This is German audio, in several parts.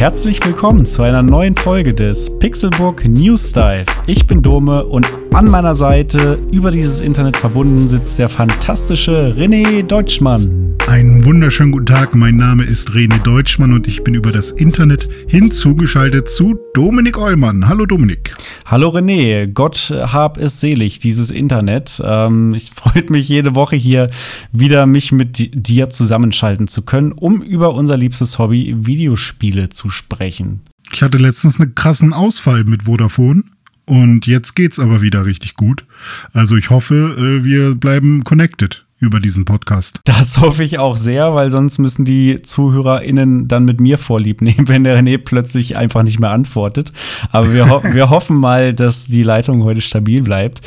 Herzlich willkommen zu einer neuen Folge des Pixelbook News Dive. Ich bin Dome und an meiner Seite über dieses Internet verbunden sitzt der fantastische René Deutschmann. Einen wunderschönen guten Tag, mein Name ist René Deutschmann und ich bin über das Internet hinzugeschaltet zu Dominik Eulmann. Hallo Dominik. Hallo René, Gott hab es selig, dieses Internet. Ähm, ich freut mich jede Woche hier wieder mich mit dir zusammenschalten zu können, um über unser liebstes Hobby Videospiele zu sprechen. Ich hatte letztens einen krassen Ausfall mit Vodafone. Und jetzt geht's aber wieder richtig gut. Also ich hoffe, äh, wir bleiben connected über diesen Podcast. Das hoffe ich auch sehr, weil sonst müssen die ZuhörerInnen dann mit mir vorlieb nehmen, wenn der René plötzlich einfach nicht mehr antwortet. Aber wir, ho wir hoffen mal, dass die Leitung heute stabil bleibt.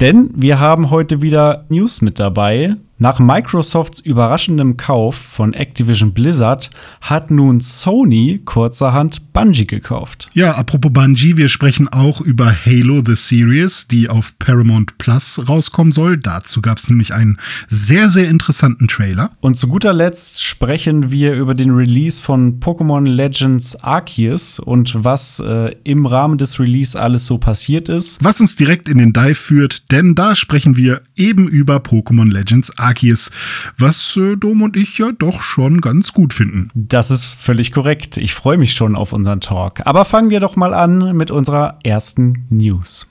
Denn wir haben heute wieder News mit dabei. Nach Microsofts überraschendem Kauf von Activision Blizzard hat nun Sony kurzerhand Bungie gekauft. Ja, apropos Bungie, wir sprechen auch über Halo The Series, die auf Paramount Plus rauskommen soll. Dazu gab es nämlich einen sehr, sehr interessanten Trailer. Und zu guter Letzt sprechen wir über den Release von Pokémon Legends Arceus und was äh, im Rahmen des Release alles so passiert ist. Was uns direkt in den Dive führt, denn da sprechen wir eben über Pokémon Legends Arceus. Arceus, was äh, Dom und ich ja doch schon ganz gut finden. Das ist völlig korrekt. Ich freue mich schon auf unseren Talk. Aber fangen wir doch mal an mit unserer ersten News.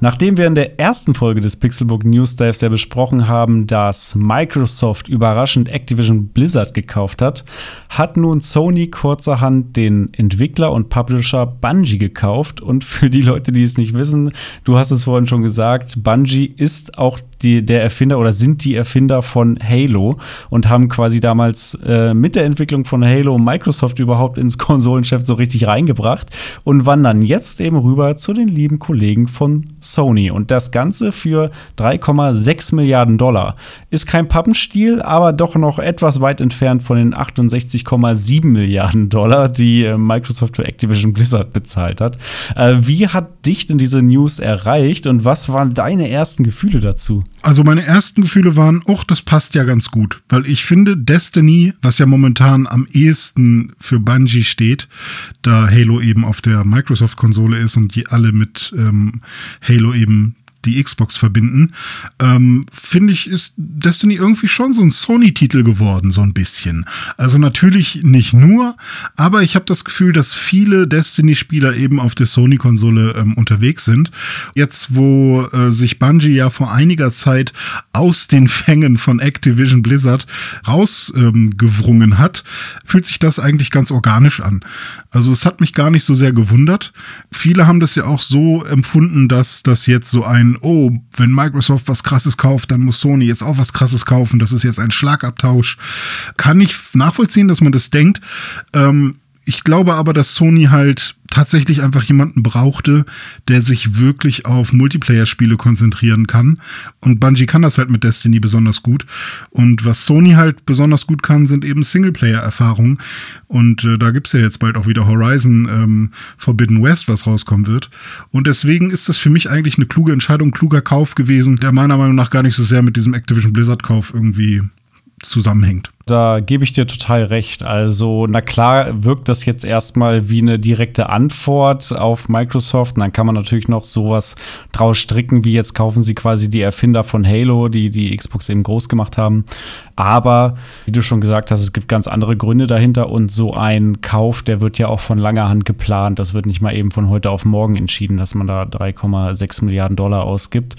Nachdem wir in der ersten Folge des Pixelbook News Dives ja besprochen haben, dass Microsoft überraschend Activision Blizzard gekauft hat, hat nun Sony kurzerhand den Entwickler und Publisher Bungie gekauft. Und für die Leute, die es nicht wissen, du hast es vorhin schon gesagt, Bungie ist auch die, der Erfinder oder sind die Erfinder von Halo und haben quasi damals äh, mit der Entwicklung von Halo Microsoft überhaupt ins Konsolengeschäft so richtig reingebracht und wandern jetzt eben rüber zu den lieben Kollegen von Sony. Und das Ganze für 3,6 Milliarden Dollar. Ist kein Pappenstiel, aber doch noch etwas weit entfernt von den 68,7 Milliarden Dollar, die äh, Microsoft für Activision Blizzard bezahlt hat. Äh, wie hat dich denn diese News erreicht und was waren deine ersten Gefühle dazu? Also meine ersten Gefühle waren, oh, das passt ja ganz gut, weil ich finde Destiny, was ja momentan am ehesten für Bungie steht, da Halo eben auf der Microsoft-Konsole ist und die alle mit ähm, Halo eben die Xbox verbinden, ähm, finde ich, ist Destiny irgendwie schon so ein Sony-Titel geworden, so ein bisschen. Also natürlich nicht nur, aber ich habe das Gefühl, dass viele Destiny-Spieler eben auf der Sony-Konsole ähm, unterwegs sind. Jetzt, wo äh, sich Bungie ja vor einiger Zeit aus den Fängen von Activision Blizzard rausgewrungen ähm, hat, fühlt sich das eigentlich ganz organisch an. Also es hat mich gar nicht so sehr gewundert. Viele haben das ja auch so empfunden, dass das jetzt so ein oh, wenn Microsoft was krasses kauft, dann muss Sony jetzt auch was krasses kaufen. Das ist jetzt ein Schlagabtausch. Kann ich nachvollziehen, dass man das denkt. Ähm, ich glaube aber, dass Sony halt tatsächlich einfach jemanden brauchte, der sich wirklich auf Multiplayer-Spiele konzentrieren kann. Und Bungie kann das halt mit Destiny besonders gut. Und was Sony halt besonders gut kann, sind eben Singleplayer-Erfahrungen. Und äh, da gibt's ja jetzt bald auch wieder Horizon ähm, Forbidden West, was rauskommen wird. Und deswegen ist das für mich eigentlich eine kluge Entscheidung, kluger Kauf gewesen, der meiner Meinung nach gar nicht so sehr mit diesem Activision Blizzard-Kauf irgendwie zusammenhängt. Da gebe ich dir total recht. Also, na klar, wirkt das jetzt erstmal wie eine direkte Antwort auf Microsoft. Und dann kann man natürlich noch sowas draus stricken, wie jetzt kaufen sie quasi die Erfinder von Halo, die die Xbox eben groß gemacht haben. Aber, wie du schon gesagt hast, es gibt ganz andere Gründe dahinter. Und so ein Kauf, der wird ja auch von langer Hand geplant. Das wird nicht mal eben von heute auf morgen entschieden, dass man da 3,6 Milliarden Dollar ausgibt.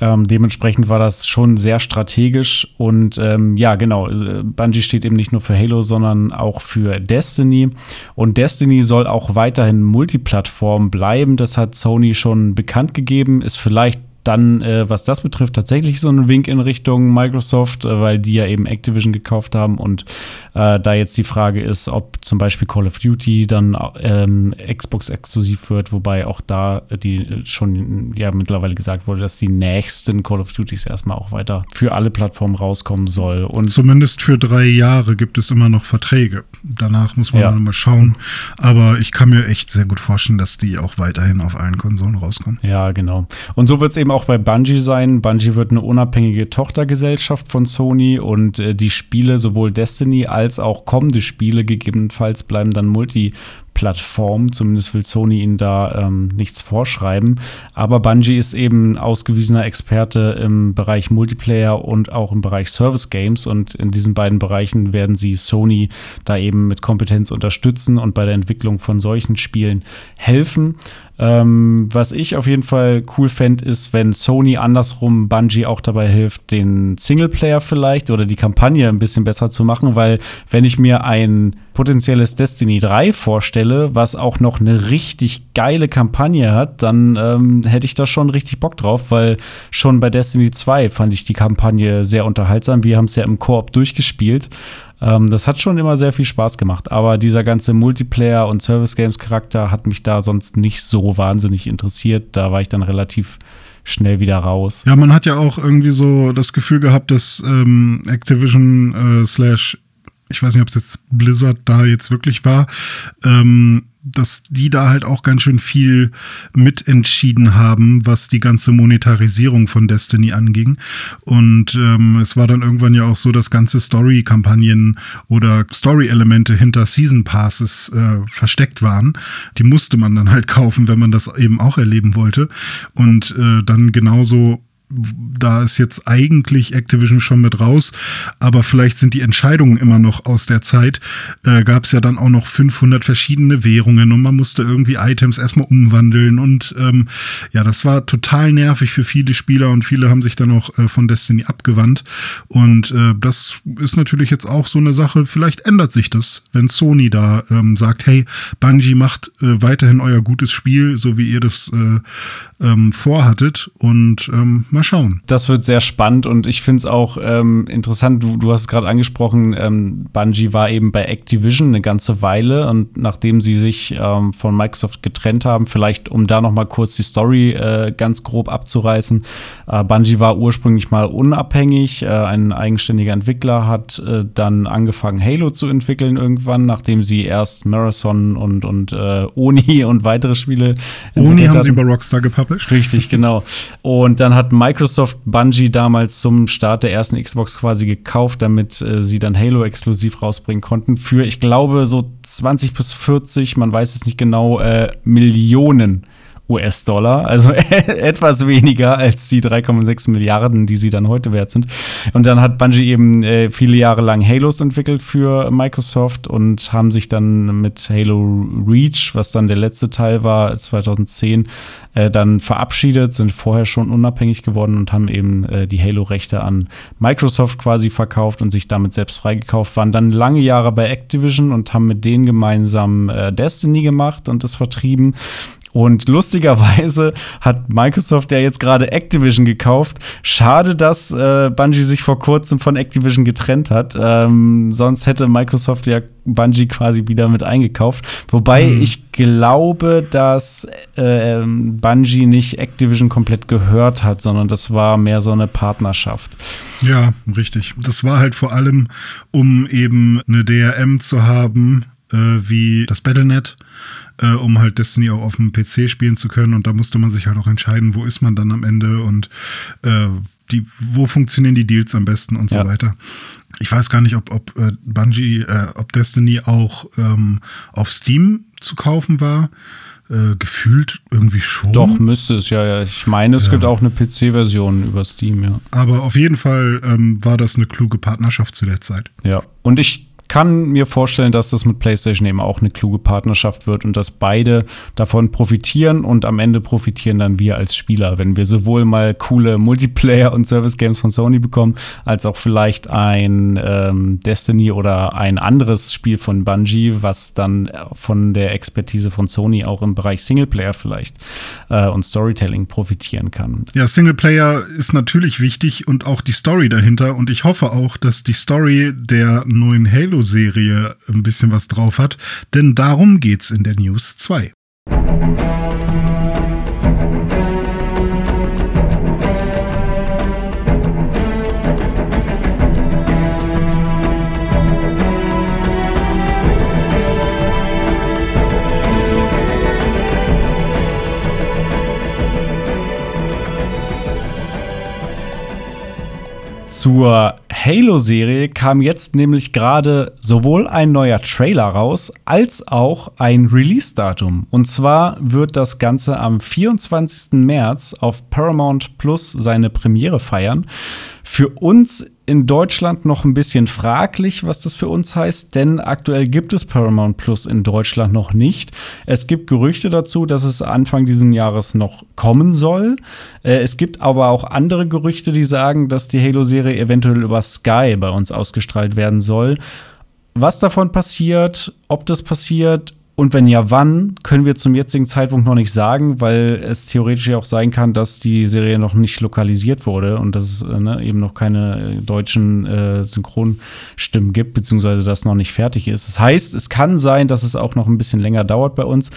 Ähm, dementsprechend war das schon sehr strategisch und ähm, ja, genau. Äh, Bungie steht eben nicht nur für Halo, sondern auch für Destiny. Und Destiny soll auch weiterhin Multiplattform bleiben. Das hat Sony schon bekannt gegeben. Ist vielleicht dann, äh, was das betrifft, tatsächlich so ein Wink in Richtung Microsoft, äh, weil die ja eben Activision gekauft haben und äh, da jetzt die Frage ist, ob zum Beispiel Call of Duty dann ähm, Xbox exklusiv wird, wobei auch da die schon ja mittlerweile gesagt wurde, dass die nächsten Call of Duties erstmal auch weiter für alle Plattformen rauskommen soll. Und Zumindest für drei Jahre gibt es immer noch Verträge. Danach muss man ja. mal schauen. Aber ich kann mir echt sehr gut vorstellen, dass die auch weiterhin auf allen Konsolen rauskommen. Ja, genau. Und so wird es eben auch bei Bungie sein. Bungie wird eine unabhängige Tochtergesellschaft von Sony und äh, die Spiele, sowohl Destiny als auch kommende Spiele gegebenenfalls, bleiben dann multi Plattform. Zumindest will Sony ihnen da ähm, nichts vorschreiben. Aber Bungie ist eben ausgewiesener Experte im Bereich Multiplayer und auch im Bereich Service Games. Und in diesen beiden Bereichen werden sie Sony da eben mit Kompetenz unterstützen und bei der Entwicklung von solchen Spielen helfen. Ähm, was ich auf jeden Fall cool fände, ist, wenn Sony andersrum Bungie auch dabei hilft, den Singleplayer vielleicht oder die Kampagne ein bisschen besser zu machen, weil wenn ich mir ein potenzielles Destiny 3 vorstelle, was auch noch eine richtig geile Kampagne hat, dann ähm, hätte ich da schon richtig Bock drauf, weil schon bei Destiny 2 fand ich die Kampagne sehr unterhaltsam. Wir haben es ja im Koop durchgespielt ähm, das hat schon immer sehr viel Spaß gemacht. Aber dieser ganze Multiplayer- und Service-Games-Charakter hat mich da sonst nicht so wahnsinnig interessiert. Da war ich dann relativ schnell wieder raus. Ja, man hat ja auch irgendwie so das Gefühl gehabt, dass ähm, Activision äh, slash ich weiß nicht, ob es jetzt Blizzard da jetzt wirklich war, ähm, dass die da halt auch ganz schön viel mitentschieden haben, was die ganze Monetarisierung von Destiny anging. Und ähm, es war dann irgendwann ja auch so, dass ganze Story-Kampagnen oder Story-Elemente hinter Season Passes äh, versteckt waren. Die musste man dann halt kaufen, wenn man das eben auch erleben wollte. Und äh, dann genauso da ist jetzt eigentlich Activision schon mit raus, aber vielleicht sind die Entscheidungen immer noch aus der Zeit. Äh, Gab es ja dann auch noch 500 verschiedene Währungen und man musste irgendwie Items erstmal umwandeln und ähm, ja, das war total nervig für viele Spieler und viele haben sich dann auch äh, von Destiny abgewandt und äh, das ist natürlich jetzt auch so eine Sache. Vielleicht ändert sich das, wenn Sony da ähm, sagt, hey, Bungie macht äh, weiterhin euer gutes Spiel, so wie ihr das äh, ähm, vorhattet und ähm, mal schauen. Das wird sehr spannend und ich finde es auch ähm, interessant. Du, du hast es gerade angesprochen, ähm, Bungie war eben bei Activision eine ganze Weile und nachdem sie sich ähm, von Microsoft getrennt haben, vielleicht um da noch mal kurz die Story äh, ganz grob abzureißen. Äh, Bungie war ursprünglich mal unabhängig, äh, ein eigenständiger Entwickler hat äh, dann angefangen Halo zu entwickeln irgendwann, nachdem sie erst Marathon und und äh, Oni und weitere Spiele Oni haben hatten. sie über Rockstar gepublished. Richtig, genau. Und dann hat Microsoft Microsoft Bungie damals zum Start der ersten Xbox quasi gekauft, damit äh, sie dann Halo exklusiv rausbringen konnten. Für, ich glaube, so 20 bis 40, man weiß es nicht genau, äh, Millionen US-Dollar, also etwas weniger als die 3,6 Milliarden, die sie dann heute wert sind. Und dann hat Bungie eben äh, viele Jahre lang Halos entwickelt für Microsoft und haben sich dann mit Halo Reach, was dann der letzte Teil war, 2010, äh, dann verabschiedet, sind vorher schon unabhängig geworden und haben eben äh, die Halo-Rechte an Microsoft quasi verkauft und sich damit selbst freigekauft, waren dann lange Jahre bei Activision und haben mit denen gemeinsam äh, Destiny gemacht und das vertrieben und lustigerweise hat Microsoft ja jetzt gerade Activision gekauft. Schade, dass äh, Bungie sich vor kurzem von Activision getrennt hat. Ähm, sonst hätte Microsoft ja Bungie quasi wieder mit eingekauft. Wobei mhm. ich glaube, dass äh, Bungie nicht Activision komplett gehört hat, sondern das war mehr so eine Partnerschaft. Ja, richtig. Das war halt vor allem, um eben eine DRM zu haben, äh, wie das Battlenet äh, um halt Destiny auch auf dem PC spielen zu können. Und da musste man sich halt auch entscheiden, wo ist man dann am Ende und äh, die, wo funktionieren die Deals am besten und ja. so weiter. Ich weiß gar nicht, ob, ob äh, Bungie, äh, ob Destiny auch ähm, auf Steam zu kaufen war. Äh, gefühlt irgendwie schon. Doch, müsste es ja. ja. Ich meine, es ja. gibt auch eine PC-Version über Steam, ja. Aber auf jeden Fall ähm, war das eine kluge Partnerschaft zu der Zeit. Ja, und ich kann mir vorstellen, dass das mit PlayStation eben auch eine kluge Partnerschaft wird und dass beide davon profitieren und am Ende profitieren dann wir als Spieler, wenn wir sowohl mal coole Multiplayer- und Service-Games von Sony bekommen, als auch vielleicht ein ähm, Destiny oder ein anderes Spiel von Bungie, was dann von der Expertise von Sony auch im Bereich Singleplayer vielleicht äh, und Storytelling profitieren kann. Ja, Singleplayer ist natürlich wichtig und auch die Story dahinter und ich hoffe auch, dass die Story der neuen Halo Halo-Serie ein bisschen was drauf hat, denn darum geht's in der News 2. Zur Halo-Serie kam jetzt nämlich gerade sowohl ein neuer Trailer raus, als auch ein Release-Datum. Und zwar wird das Ganze am 24. März auf Paramount Plus seine Premiere feiern. Für uns in Deutschland noch ein bisschen fraglich, was das für uns heißt, denn aktuell gibt es Paramount Plus in Deutschland noch nicht. Es gibt Gerüchte dazu, dass es Anfang dieses Jahres noch kommen soll. Äh, es gibt aber auch andere Gerüchte, die sagen, dass die Halo-Serie eventuell über Sky bei uns ausgestrahlt werden soll. Was davon passiert, ob das passiert und wenn ja, wann, können wir zum jetzigen Zeitpunkt noch nicht sagen, weil es theoretisch ja auch sein kann, dass die Serie noch nicht lokalisiert wurde und dass es äh, ne, eben noch keine äh, deutschen äh, Synchronstimmen gibt, beziehungsweise das noch nicht fertig ist. Das heißt, es kann sein, dass es auch noch ein bisschen länger dauert bei uns.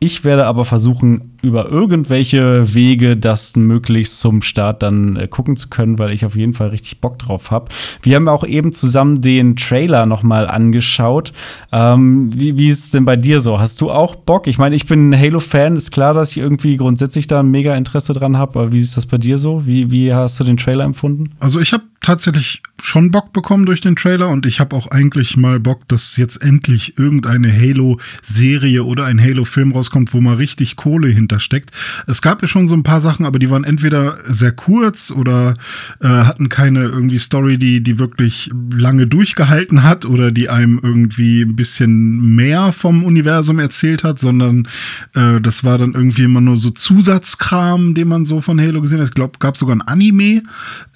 Ich werde aber versuchen, über irgendwelche Wege das möglichst zum Start dann äh, gucken zu können, weil ich auf jeden Fall richtig Bock drauf habe. Wir haben auch eben zusammen den Trailer noch mal angeschaut. Ähm, wie, wie ist es denn bei dir so? Hast du auch Bock? Ich meine, ich bin Halo-Fan. Ist klar, dass ich irgendwie grundsätzlich da mega Interesse dran habe. Aber wie ist das bei dir so? Wie, wie hast du den Trailer empfunden? Also ich habe tatsächlich schon Bock bekommen durch den Trailer und ich habe auch eigentlich mal Bock, dass jetzt endlich irgendeine Halo-Serie oder ein Halo-Film rauskommt, wo mal richtig Kohle hintersteckt. Es gab ja schon so ein paar Sachen, aber die waren entweder sehr kurz oder äh, hatten keine irgendwie Story, die, die wirklich lange durchgehalten hat oder die einem irgendwie ein bisschen mehr vom Universum erzählt hat, sondern äh, das war dann irgendwie immer nur so Zusatzkram, den man so von Halo gesehen hat. Ich glaube, gab sogar ein Anime,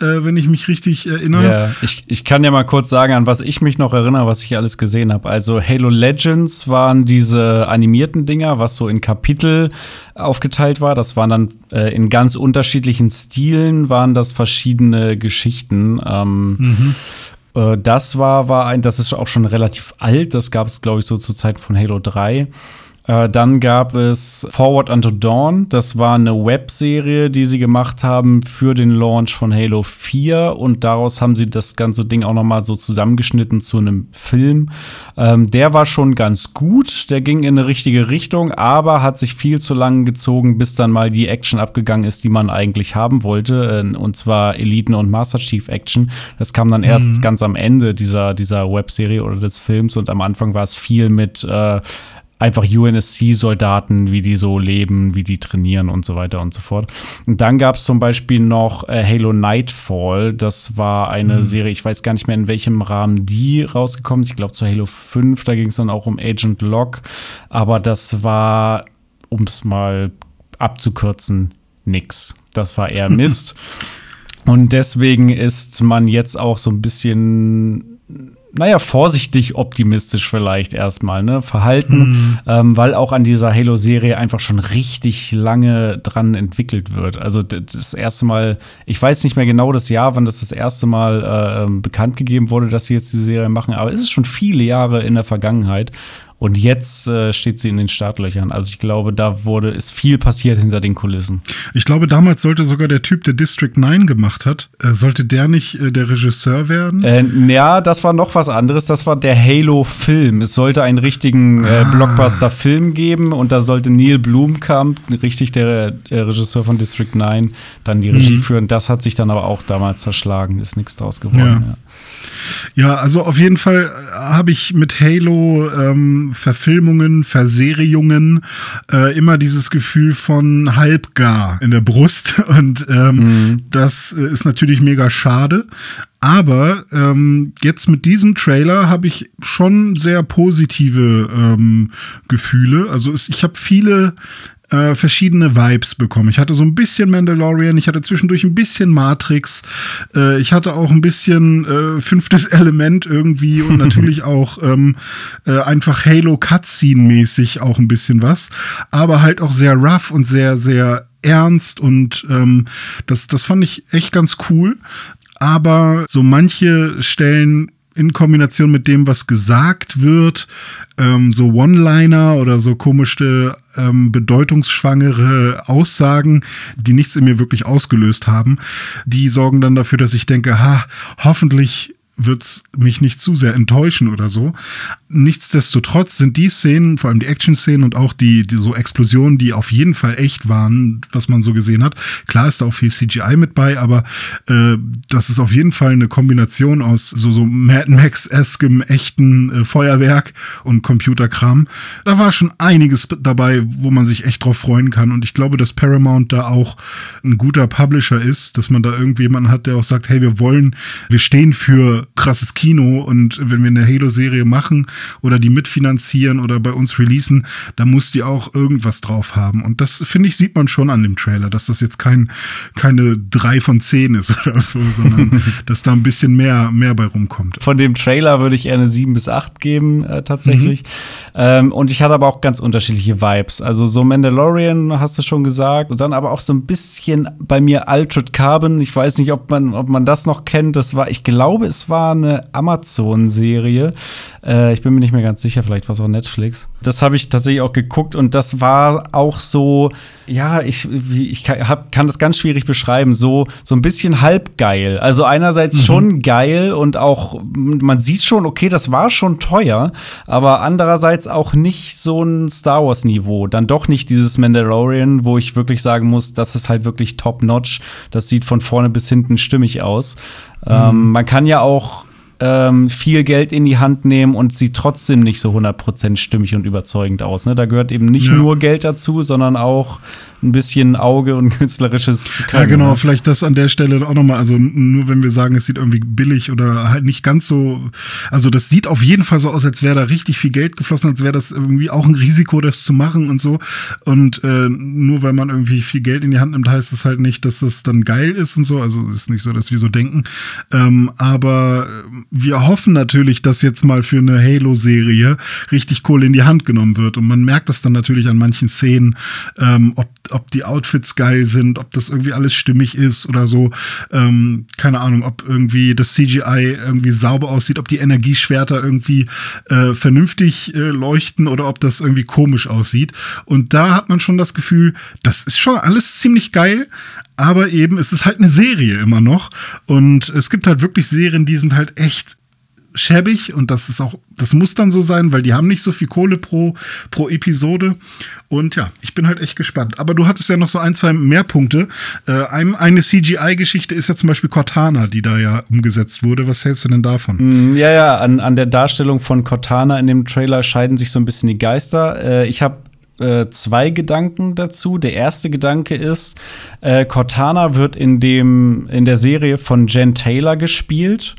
äh, wenn ich mich richtig erinnere. Ja, ich, ich kann ja mal kurz sagen, an was ich mich noch erinnere, was ich alles gesehen habe. Also Halo Legends waren diese animierten Dinger, was so in Kapitel aufgeteilt war. Das waren dann äh, in ganz unterschiedlichen Stilen, waren das verschiedene Geschichten. Ähm, mhm. Äh, das war, war ein, das ist auch schon relativ alt. Das gab es, glaube ich, so zur Zeit von Halo 3. Äh, dann gab es Forward Unto Dawn. Das war eine Webserie, die sie gemacht haben für den Launch von Halo 4. Und daraus haben sie das ganze Ding auch noch mal so zusammengeschnitten zu einem Film. Ähm, der war schon ganz gut. Der ging in eine richtige Richtung, aber hat sich viel zu lang gezogen, bis dann mal die Action abgegangen ist, die man eigentlich haben wollte. Äh, und zwar Eliten- und Master Chief Action. Das kam dann erst mhm. ganz am Ende dieser, dieser Webserie oder des Films. Und am Anfang war es viel mit äh, einfach UNSC-Soldaten, wie die so leben, wie die trainieren und so weiter und so fort. Und dann gab es zum Beispiel noch äh, Halo Nightfall. Das war eine mhm. Serie, ich weiß gar nicht mehr, in welchem Rahmen die rausgekommen ist. Ich glaube, zu Halo 5, da ging es dann auch um Agent Locke. Aber das war, um es mal abzukürzen, nix. Das war eher Mist. und deswegen ist man jetzt auch so ein bisschen naja, vorsichtig optimistisch vielleicht erstmal, ne? Verhalten, mhm. ähm, weil auch an dieser Halo-Serie einfach schon richtig lange dran entwickelt wird. Also das erste Mal, ich weiß nicht mehr genau das Jahr, wann das das erste Mal äh, ähm, bekannt gegeben wurde, dass sie jetzt die Serie machen, aber es ist schon viele Jahre in der Vergangenheit. Und jetzt äh, steht sie in den Startlöchern. Also ich glaube, da wurde, ist viel passiert hinter den Kulissen. Ich glaube, damals sollte sogar der Typ, der District 9 gemacht hat, äh, sollte der nicht äh, der Regisseur werden? Äh, ja, das war noch was anderes. Das war der Halo-Film. Es sollte einen richtigen äh, ah. Blockbuster-Film geben und da sollte Neil Blomkamp, richtig der Regisseur von District 9, dann die Regie mhm. führen. Das hat sich dann aber auch damals zerschlagen. Ist nichts draus geworden. Ja. Ja. Ja, also auf jeden Fall äh, habe ich mit Halo ähm, Verfilmungen, Verseriungen äh, immer dieses Gefühl von halbgar in der Brust und ähm, mhm. das äh, ist natürlich mega schade. Aber ähm, jetzt mit diesem Trailer habe ich schon sehr positive ähm, Gefühle. Also es, ich habe viele äh, verschiedene Vibes bekommen. Ich hatte so ein bisschen Mandalorian, ich hatte zwischendurch ein bisschen Matrix, äh, ich hatte auch ein bisschen äh, fünftes Element irgendwie und natürlich auch ähm, äh, einfach Halo Cutscene mäßig auch ein bisschen was, aber halt auch sehr rough und sehr sehr ernst und ähm, das das fand ich echt ganz cool. Aber so manche Stellen in Kombination mit dem, was gesagt wird, ähm, so One-Liner oder so komische, ähm, bedeutungsschwangere Aussagen, die nichts in mir wirklich ausgelöst haben, die sorgen dann dafür, dass ich denke, ha, hoffentlich wird's mich nicht zu sehr enttäuschen oder so. Nichtsdestotrotz sind die Szenen, vor allem die Action-Szenen und auch die, die so Explosionen, die auf jeden Fall echt waren, was man so gesehen hat. Klar ist da auch viel CGI mit bei, aber äh, das ist auf jeden Fall eine Kombination aus so, so Mad Max-eskem echten äh, Feuerwerk und Computerkram. Da war schon einiges dabei, wo man sich echt drauf freuen kann. Und ich glaube, dass Paramount da auch ein guter Publisher ist, dass man da irgendjemanden hat, der auch sagt, hey, wir wollen, wir stehen für krasses Kino und wenn wir eine Halo-Serie machen oder die mitfinanzieren oder bei uns releasen, da muss die auch irgendwas drauf haben. Und das, finde ich, sieht man schon an dem Trailer, dass das jetzt kein, keine drei von zehn ist oder so, sondern dass da ein bisschen mehr, mehr bei rumkommt. Von dem Trailer würde ich eher eine sieben bis acht geben, äh, tatsächlich. Mhm. Ähm, und ich hatte aber auch ganz unterschiedliche Vibes. Also so Mandalorian hast du schon gesagt. Und dann aber auch so ein bisschen bei mir Altered Carbon. Ich weiß nicht, ob man, ob man das noch kennt. Das war, ich glaube, es war eine Amazon-Serie. Äh, ich bin mir nicht mehr ganz sicher, vielleicht war es auch Netflix. Das habe ich tatsächlich auch geguckt und das war auch so, ja, ich, ich kann, kann das ganz schwierig beschreiben, so, so ein bisschen halbgeil. Also einerseits mhm. schon geil und auch, man sieht schon, okay, das war schon teuer, aber andererseits auch nicht so ein Star Wars-Niveau. Dann doch nicht dieses Mandalorian, wo ich wirklich sagen muss, das ist halt wirklich top-notch. Das sieht von vorne bis hinten stimmig aus. Mhm. Ähm, man kann ja auch ähm, viel Geld in die Hand nehmen und sieht trotzdem nicht so 100% stimmig und überzeugend aus. Ne? Da gehört eben nicht ja. nur Geld dazu, sondern auch ein bisschen Auge und künstlerisches Können. Ja, genau, ne? vielleicht das an der Stelle auch nochmal, also nur wenn wir sagen, es sieht irgendwie billig oder halt nicht ganz so, also das sieht auf jeden Fall so aus, als wäre da richtig viel Geld geflossen, als wäre das irgendwie auch ein Risiko, das zu machen und so. Und äh, nur weil man irgendwie viel Geld in die Hand nimmt, heißt es halt nicht, dass das dann geil ist und so. Also es ist nicht so, dass wir so denken. Ähm, aber wir hoffen natürlich, dass jetzt mal für eine Halo-Serie richtig Kohle in die Hand genommen wird. Und man merkt das dann natürlich an manchen Szenen, ähm, ob ob die Outfits geil sind, ob das irgendwie alles stimmig ist oder so. Ähm, keine Ahnung, ob irgendwie das CGI irgendwie sauber aussieht, ob die Energieschwerter irgendwie äh, vernünftig äh, leuchten oder ob das irgendwie komisch aussieht. Und da hat man schon das Gefühl, das ist schon alles ziemlich geil, aber eben es ist halt eine Serie immer noch. Und es gibt halt wirklich Serien, die sind halt echt schäbig und das ist auch, das muss dann so sein, weil die haben nicht so viel Kohle pro, pro Episode. Und ja, ich bin halt echt gespannt. Aber du hattest ja noch so ein, zwei mehr Punkte. Äh, eine CGI-Geschichte ist ja zum Beispiel Cortana, die da ja umgesetzt wurde. Was hältst du denn davon? Mm, ja, ja, an, an der Darstellung von Cortana in dem Trailer scheiden sich so ein bisschen die Geister. Äh, ich habe äh, zwei Gedanken dazu. Der erste Gedanke ist, äh, Cortana wird in dem in der Serie von Jen Taylor gespielt.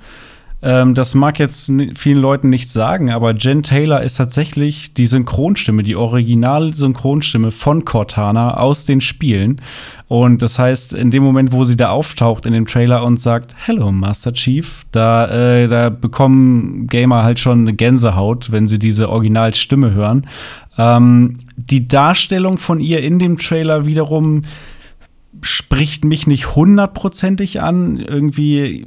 Ähm, das mag jetzt vielen Leuten nichts sagen, aber Jen Taylor ist tatsächlich die Synchronstimme, die Original-Synchronstimme von Cortana aus den Spielen. Und das heißt, in dem Moment, wo sie da auftaucht in dem Trailer und sagt, Hello, Master Chief, da, äh, da bekommen Gamer halt schon eine Gänsehaut, wenn sie diese Originalstimme hören. Ähm, die Darstellung von ihr in dem Trailer wiederum spricht mich nicht hundertprozentig an. Irgendwie,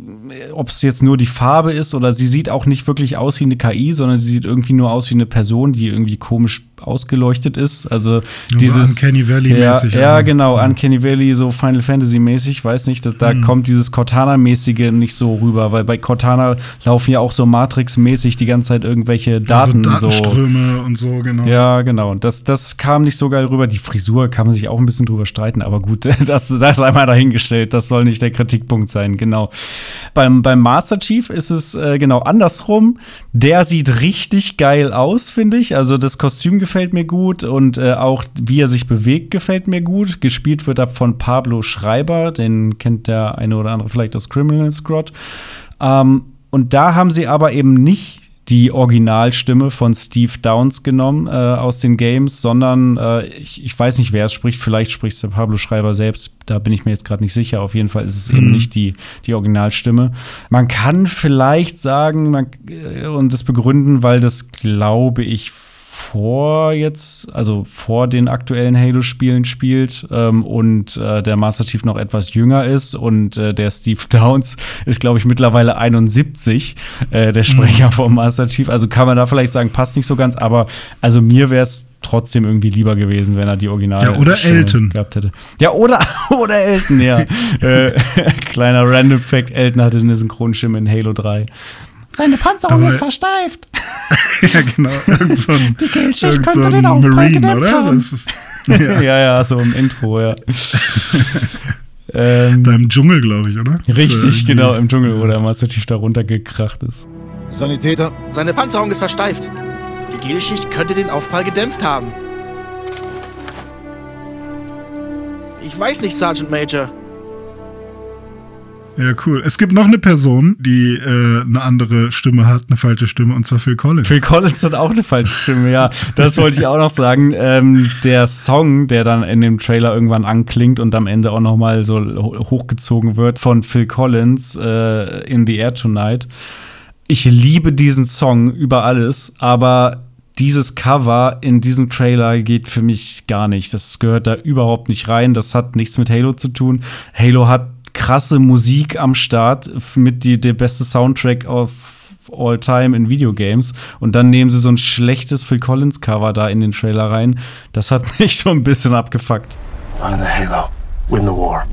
ob es jetzt nur die Farbe ist oder sie sieht auch nicht wirklich aus wie eine KI, sondern sie sieht irgendwie nur aus wie eine Person, die irgendwie komisch ausgeleuchtet ist. Also Nur dieses Uncanny Valley mäßig. Ja, ja, genau. Uncanny Valley so Final Fantasy mäßig, weiß nicht, dass, da mhm. kommt dieses Cortana mäßige nicht so rüber, weil bei Cortana laufen ja auch so Matrix mäßig die ganze Zeit irgendwelche Daten also Datenströme so. und so, genau. Ja, genau, das das kam nicht so geil rüber. Die Frisur kann man sich auch ein bisschen drüber streiten, aber gut, das das ist einmal dahingestellt, das soll nicht der Kritikpunkt sein, genau. Beim beim Master Chief ist es äh, genau andersrum. Der sieht richtig geil aus, finde ich. Also das Kostüm gefällt gefällt mir gut und äh, auch wie er sich bewegt gefällt mir gut. Gespielt wird er von Pablo Schreiber, den kennt der eine oder andere vielleicht aus Criminal Squad. Ähm, und da haben sie aber eben nicht die Originalstimme von Steve Downs genommen äh, aus den Games, sondern äh, ich, ich, weiß nicht, wer es spricht. Vielleicht spricht es der Pablo Schreiber selbst. Da bin ich mir jetzt gerade nicht sicher. Auf jeden Fall ist es mhm. eben nicht die, die Originalstimme. Man kann vielleicht sagen man, äh, und das begründen, weil das, glaube ich, vor jetzt, also vor den aktuellen Halo-Spielen spielt ähm, und äh, der Master Chief noch etwas jünger ist und äh, der Steve Downs ist, glaube ich, mittlerweile 71, äh, der Sprecher mhm. vom Master Chief. Also kann man da vielleicht sagen, passt nicht so ganz, aber also mir wäre es trotzdem irgendwie lieber gewesen, wenn er die Original ja, oder Elton gehabt hätte. Ja, oder, oder Elton, ja. äh, kleiner Random Fact, Elton hatte eine Synchronstimme in Halo 3. Seine Panzerung ist versteift. ja, genau. Irgend so ein, Die Gelschicht könnte so den Marine, oder? Ist, ja. ja, ja, so im Intro, ja. ähm, da im Dschungel, glaube ich, oder? Richtig, genau, im Dschungel, wo der Master Chief da runtergekracht ist. Sanitäter. Seine Panzerung ist versteift. Die Gelschicht könnte den Aufprall gedämpft haben. Ich weiß nicht, Sergeant Major. Ja, cool. Es gibt noch eine Person, die äh, eine andere Stimme hat, eine falsche Stimme, und zwar Phil Collins. Phil Collins hat auch eine falsche Stimme, ja. Das wollte ich auch noch sagen. Ähm, der Song, der dann in dem Trailer irgendwann anklingt und am Ende auch noch mal so hochgezogen wird von Phil Collins, äh, In the Air Tonight. Ich liebe diesen Song über alles, aber dieses Cover in diesem Trailer geht für mich gar nicht. Das gehört da überhaupt nicht rein. Das hat nichts mit Halo zu tun. Halo hat krasse Musik am Start mit die, der beste Soundtrack of all time in Videogames und dann nehmen sie so ein schlechtes Phil Collins Cover da in den Trailer rein. Das hat mich schon ein bisschen abgefuckt. Find the Halo, win the war.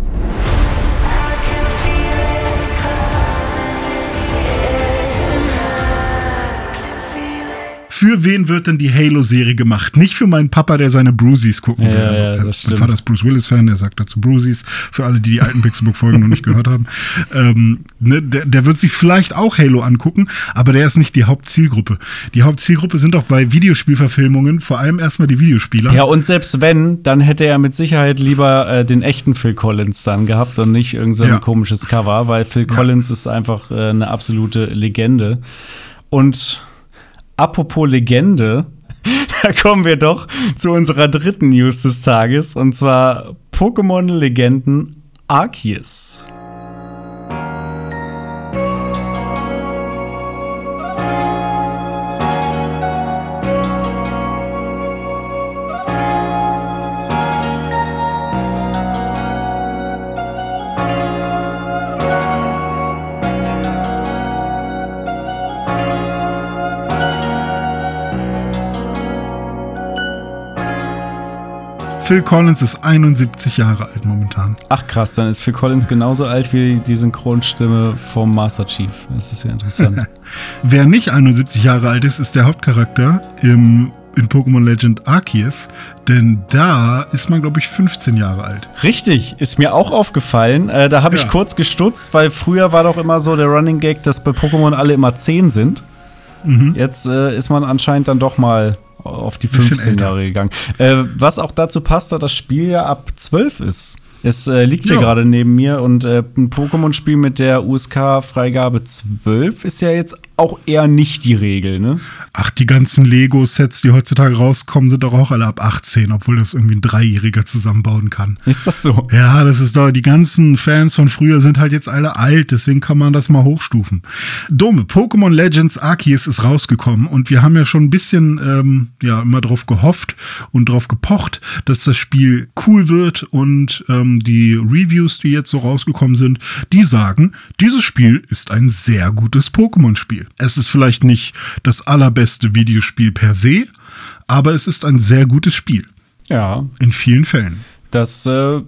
Für wen wird denn die Halo-Serie gemacht? Nicht für meinen Papa, der seine Bruisies gucken will. Ja, also, ja, das mein Vater ist Bruce Willis-Fan, der sagt dazu Bruisies, für alle, die die alten Pixelbook-Folgen noch nicht gehört haben. Ähm, ne, der, der, wird sich vielleicht auch Halo angucken, aber der ist nicht die Hauptzielgruppe. Die Hauptzielgruppe sind auch bei Videospielverfilmungen vor allem erstmal die Videospieler. Ja, und selbst wenn, dann hätte er mit Sicherheit lieber äh, den echten Phil Collins dann gehabt und nicht irgendein so ja. komisches Cover, weil Phil Collins ist einfach äh, eine absolute Legende. Und apropos Legende, da kommen wir doch zu unserer dritten News des Tages und zwar Pokémon-Legenden Arceus. Phil Collins ist 71 Jahre alt momentan. Ach krass, dann ist Phil Collins genauso alt wie die Synchronstimme vom Master Chief. Das ist ja interessant. Wer nicht 71 Jahre alt ist, ist der Hauptcharakter im in Pokémon Legend Arceus, denn da ist man, glaube ich, 15 Jahre alt. Richtig, ist mir auch aufgefallen. Äh, da habe ich ja. kurz gestutzt, weil früher war doch immer so der Running Gag, dass bei Pokémon alle immer 10 sind. Mhm. Jetzt äh, ist man anscheinend dann doch mal auf die 15 Jahre gegangen. Äh, was auch dazu passt, dass das Spiel ja ab 12 ist. Es äh, liegt hier ja. gerade neben mir und äh, ein Pokémon-Spiel mit der USK-Freigabe 12 ist ja jetzt auch eher nicht die Regel, ne? Ach, die ganzen Lego-Sets, die heutzutage rauskommen, sind doch auch alle ab 18, obwohl das irgendwie ein Dreijähriger zusammenbauen kann. Ist das so? Ja, das ist doch, die ganzen Fans von früher sind halt jetzt alle alt, deswegen kann man das mal hochstufen. Dome, Pokémon Legends Arceus ist rausgekommen und wir haben ja schon ein bisschen, ähm, ja, immer drauf gehofft und drauf gepocht, dass das Spiel cool wird und ähm, die Reviews, die jetzt so rausgekommen sind, die sagen, dieses Spiel ist ein sehr gutes Pokémon-Spiel. Es ist vielleicht nicht das allerbeste Videospiel per se, aber es ist ein sehr gutes Spiel. Ja. In vielen Fällen. Das äh,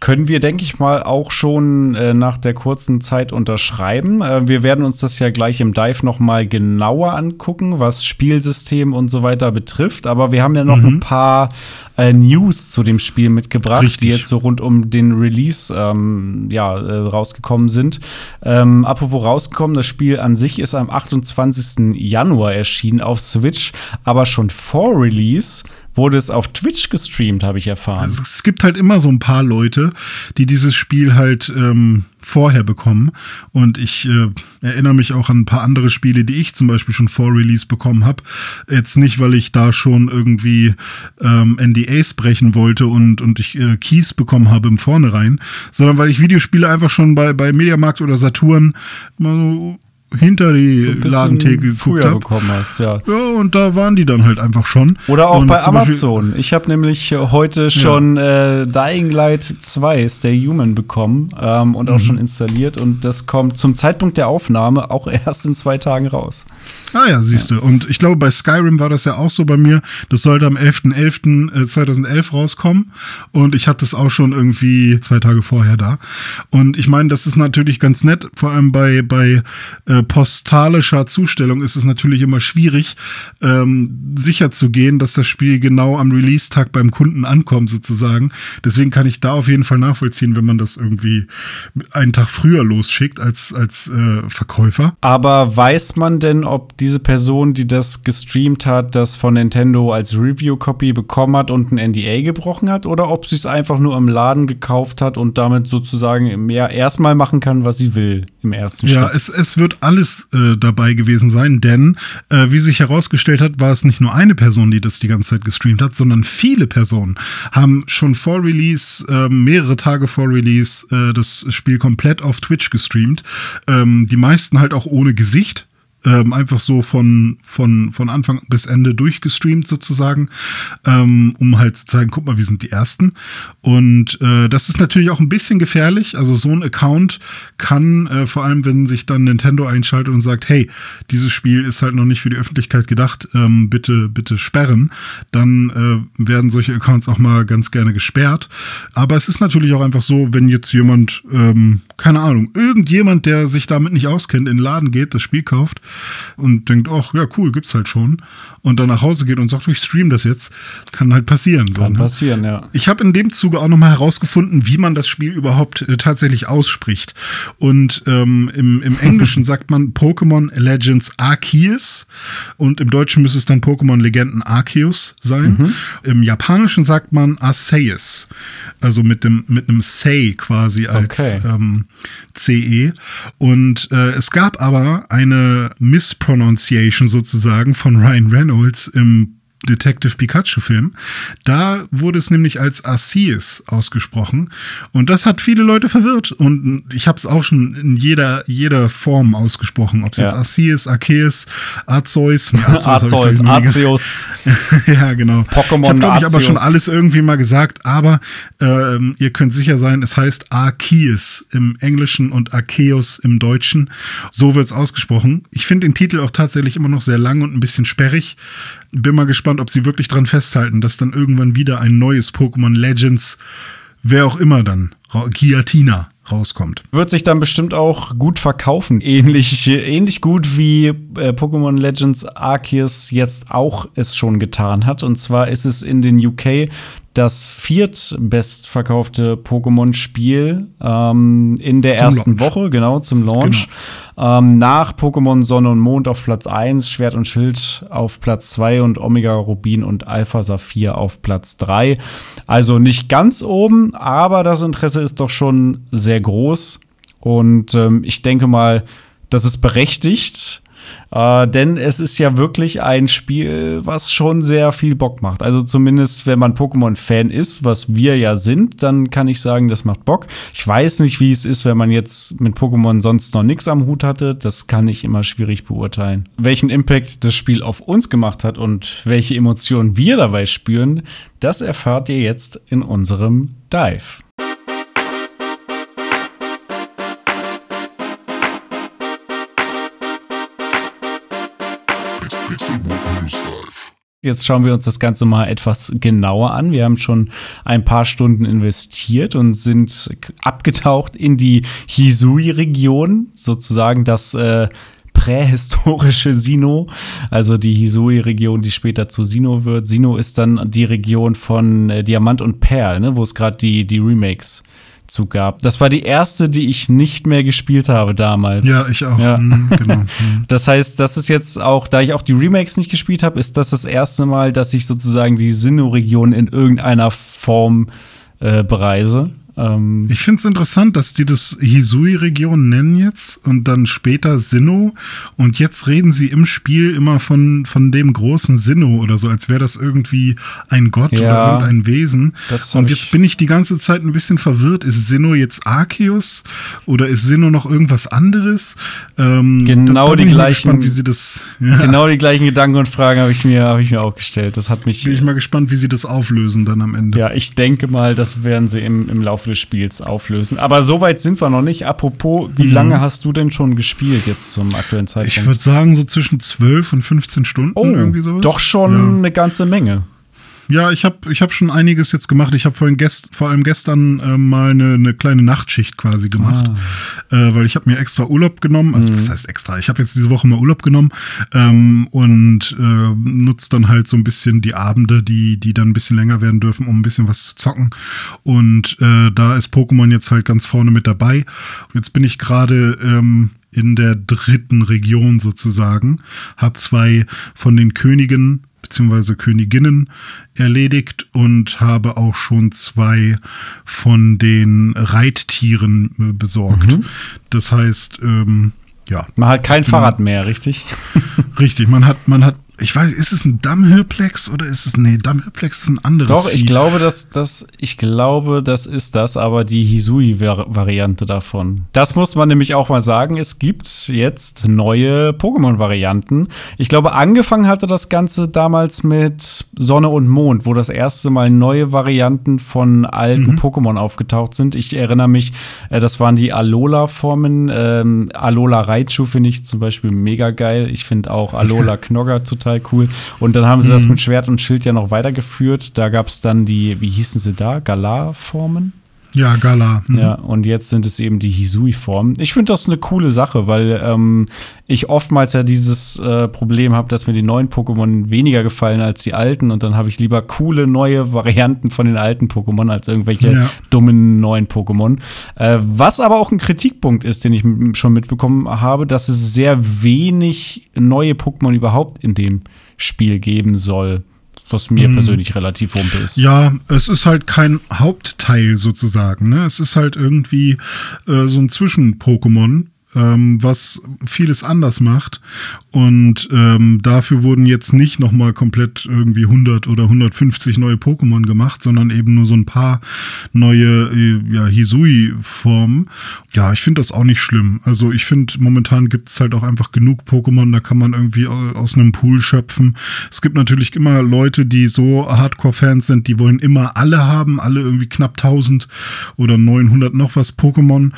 können wir, denke ich mal, auch schon äh, nach der kurzen Zeit unterschreiben. Äh, wir werden uns das ja gleich im Dive noch mal genauer angucken, was Spielsystem und so weiter betrifft. Aber wir haben ja noch mhm. ein paar äh, News zu dem Spiel mitgebracht, Richtig. die jetzt so rund um den Release ähm, ja, äh, rausgekommen sind. Ähm, apropos rausgekommen, das Spiel an sich ist am 28. Januar erschienen auf Switch, aber schon vor Release wurde es auf Twitch gestreamt, habe ich erfahren. Also es gibt halt immer so ein paar Leute, die dieses Spiel halt ähm, vorher bekommen. Und ich äh, erinnere mich auch an ein paar andere Spiele, die ich zum Beispiel schon vor Release bekommen habe. Jetzt nicht, weil ich da schon irgendwie ähm, NDAs brechen wollte und, und ich äh, Keys bekommen habe im Vornherein, sondern weil ich Videospiele einfach schon bei, bei Mediamarkt oder Saturn mal so hinter die so Ladentheke geguckt habe. bekommen hast, ja. Ja, und da waren die dann halt einfach schon. Oder auch und bei Amazon. Ich habe nämlich heute schon ja. äh, Dying Light 2 Stay Human bekommen ähm, und auch mhm. schon installiert. Und das kommt zum Zeitpunkt der Aufnahme auch erst in zwei Tagen raus. Ah ja, siehst du. Und ich glaube, bei Skyrim war das ja auch so bei mir. Das sollte am 11.11.2011 äh, rauskommen. Und ich hatte es auch schon irgendwie zwei Tage vorher da. Und ich meine, das ist natürlich ganz nett. Vor allem bei, bei äh, postalischer Zustellung ist es natürlich immer schwierig, ähm, sicher dass das Spiel genau am Release-Tag beim Kunden ankommt, sozusagen. Deswegen kann ich da auf jeden Fall nachvollziehen, wenn man das irgendwie einen Tag früher losschickt als, als äh, Verkäufer. Aber weiß man denn, ob diese Person, die das gestreamt hat, das von Nintendo als Review-Copy bekommen hat und ein NDA gebrochen hat oder ob sie es einfach nur im Laden gekauft hat und damit sozusagen mehr erstmal machen kann, was sie will im ersten ja, Schritt? Ja, es, es wird alles äh, dabei gewesen sein, denn äh, wie sich herausgestellt hat, war es nicht nur eine Person, die das die ganze Zeit gestreamt hat, sondern viele Personen haben schon vor Release, äh, mehrere Tage vor Release, äh, das Spiel komplett auf Twitch gestreamt. Ähm, die meisten halt auch ohne Gesicht ähm, einfach so von, von, von Anfang bis Ende durchgestreamt sozusagen, ähm, um halt zu zeigen, guck mal, wir sind die Ersten. Und äh, das ist natürlich auch ein bisschen gefährlich. Also so ein Account kann, äh, vor allem wenn sich dann Nintendo einschaltet und sagt, hey, dieses Spiel ist halt noch nicht für die Öffentlichkeit gedacht, ähm, bitte, bitte sperren, dann äh, werden solche Accounts auch mal ganz gerne gesperrt. Aber es ist natürlich auch einfach so, wenn jetzt jemand, ähm, keine Ahnung, irgendjemand, der sich damit nicht auskennt, in den Laden geht, das Spiel kauft, und denkt, ach ja, cool, gibt's halt schon. Und dann nach Hause geht und sagt, ich stream das jetzt. Kann halt passieren. Kann so, ne? passieren, ja. Ich habe in dem Zuge auch nochmal herausgefunden, wie man das Spiel überhaupt äh, tatsächlich ausspricht. Und ähm, im, im Englischen sagt man Pokémon Legends Arceus und im Deutschen müsste es dann Pokémon Legenden Arceus sein. Mhm. Im Japanischen sagt man Arceus. Also mit dem mit einem Sei quasi als okay. ähm, CE. Und äh, es gab aber eine Mispronunciation sozusagen von Ryan Reynolds im Detective Pikachu-Film. Da wurde es nämlich als Arceus ausgesprochen. Und das hat viele Leute verwirrt. Und ich habe es auch schon in jeder, jeder Form ausgesprochen. Ob es ja. jetzt Arceus, Arceus, Arceus, Arceus, Arceus. ja, genau. Pokémon Ich habe, glaube ich, aber schon alles irgendwie mal gesagt. Aber ähm, ihr könnt sicher sein, es heißt Arceus im Englischen und Arceus im Deutschen. So wird es ausgesprochen. Ich finde den Titel auch tatsächlich immer noch sehr lang und ein bisschen sperrig. Bin mal gespannt, ob sie wirklich dran festhalten, dass dann irgendwann wieder ein neues Pokémon Legends, wer auch immer dann, Giatina rauskommt. Wird sich dann bestimmt auch gut verkaufen. Ähnlich, ähnlich gut wie äh, Pokémon Legends Arceus jetzt auch es schon getan hat. Und zwar ist es in den UK das viertbestverkaufte Pokémon-Spiel ähm, in der zum ersten Launch. Woche, genau, zum Launch. Genau. Ähm, nach Pokémon Sonne und Mond auf Platz 1, Schwert und Schild auf Platz 2 und Omega Rubin und Alpha Saphir auf Platz 3. Also nicht ganz oben, aber das Interesse ist doch schon sehr groß. Und ähm, ich denke mal, das ist berechtigt. Äh, denn es ist ja wirklich ein Spiel, was schon sehr viel Bock macht. Also zumindest, wenn man Pokémon-Fan ist, was wir ja sind, dann kann ich sagen, das macht Bock. Ich weiß nicht, wie es ist, wenn man jetzt mit Pokémon sonst noch nichts am Hut hatte. Das kann ich immer schwierig beurteilen. Welchen Impact das Spiel auf uns gemacht hat und welche Emotionen wir dabei spüren, das erfahrt ihr jetzt in unserem Dive. Jetzt schauen wir uns das Ganze mal etwas genauer an. Wir haben schon ein paar Stunden investiert und sind abgetaucht in die Hisui-Region, sozusagen das äh, prähistorische Sino, also die Hisui-Region, die später zu Sino wird. Sino ist dann die Region von äh, Diamant und Perl, ne, wo es gerade die, die Remakes zu gab. Das war die erste, die ich nicht mehr gespielt habe damals. Ja, ich auch. Ja. Mhm, genau. Mhm. Das heißt, das ist jetzt auch, da ich auch die Remakes nicht gespielt habe, ist das das erste Mal, dass ich sozusagen die Sinnoh-Region in irgendeiner Form äh, bereise. Ähm, Ich finde es interessant, dass die das Hisui-Region nennen jetzt und dann später Sinnoh. Und jetzt reden sie im Spiel immer von, von dem großen Sinnoh oder so, als wäre das irgendwie ein Gott Ja. oder irgendein Wesen. Hab Und jetzt bin ich die ganze Zeit ein bisschen verwirrt. Ist Sinnoh jetzt Arceus oder ist Sinnoh noch irgendwas anderes? Ähm, Genau die ich mal gleichen- Gespannt, wie sie das, ja, Genau die gleichen Gedanken und Fragen habe ich mir, habe ich mir auch gestellt. Das hat mich. bin ich mal gespannt, wie sie das auflösen dann am Ende. Ja, ich denke mal, das werden sie im, im Laufe des Spiels auflösen. Aber so weit sind wir noch nicht. Apropos, wie lange hast du denn schon gespielt jetzt zum aktuellen Zeitpunkt? Mhm. Ich würde sagen, so zwischen 12 und 15 Stunden oh, irgendwie sowas. doch schon Ja. eine ganze Menge. Ja, ich habe ich hab schon einiges jetzt gemacht. Ich habe vorhin gest, vor allem gestern äh, mal eine, eine kleine Nachtschicht quasi gemacht, äh, weil ich habe mir extra Urlaub genommen. Also was heißt extra? Ich habe jetzt diese Woche mal Urlaub genommen ähm, und äh, nutze dann halt so ein bisschen die Abende, die, die dann ein bisschen länger werden dürfen, um ein bisschen was zu zocken. Und äh, da ist Pokémon jetzt halt ganz vorne mit dabei. Und jetzt bin ich gerade ähm, in der dritten Region sozusagen, habe zwei von den Königen beziehungsweise Königinnen erledigt und habe auch schon zwei von den Reittieren äh, besorgt. Das heißt, ähm, ja, Man hat kein Fahrrad mehr, richtig? richtig. Man hat, man hat, ich weiß, ist es ein Dammhirplex oder ist es, nee, Dammhirplex ist ein anderes. Doch, ich Vieh. glaube, das, das, ich glaube, das ist das, aber die Hisui-Variante davon. Das muss man nämlich auch mal sagen. Es gibt jetzt neue Pokémon-Varianten. Ich glaube, angefangen hatte das Ganze damals mit Sonne und Mond, wo das erste Mal neue Varianten von alten Pokémon aufgetaucht sind. Ich erinnere mich, äh, das waren die Alola-Formen. Ähm, Alola Raichu finde ich zum Beispiel mega geil. Ich finde auch Alola Knogger total cool. Und dann haben sie das mit Schwert und Schild ja noch weitergeführt. Da gab es dann die, wie hießen sie da? Galar-Formen? Ja, Gala. hm. Ja, und jetzt sind es eben die Hisui-Formen. Ich finde das eine coole Sache, weil ähm, ich oftmals ja dieses äh, Problem habe, dass mir die neuen Pokémon weniger gefallen als die alten und dann habe ich lieber coole neue Varianten von den alten Pokémon als irgendwelche Ja. dummen neuen Pokémon. Äh, was aber auch ein Kritikpunkt ist, den ich schon mitbekommen habe, dass es sehr wenig neue Pokémon überhaupt in dem Spiel geben soll. Was mir persönlich relativ wumpe ist. Ja, es ist halt kein Hauptteil sozusagen. Ne? Es ist halt irgendwie äh, so ein Zwischen-Pokémon, ähm, was vieles anders macht. Und ähm, dafür wurden jetzt nicht nochmal komplett irgendwie 100 oder 150 neue Pokémon gemacht, sondern eben nur so ein paar neue äh, ja, Hisui-Formen. Ja, ich finde das auch nicht schlimm. Also ich finde, momentan gibt es halt auch einfach genug Pokémon, da kann man irgendwie au- aus einem Pool schöpfen. Es gibt natürlich immer Leute, die so Hardcore-Fans sind, die wollen immer alle haben, alle irgendwie knapp 1000 oder 900 noch was Pokémon.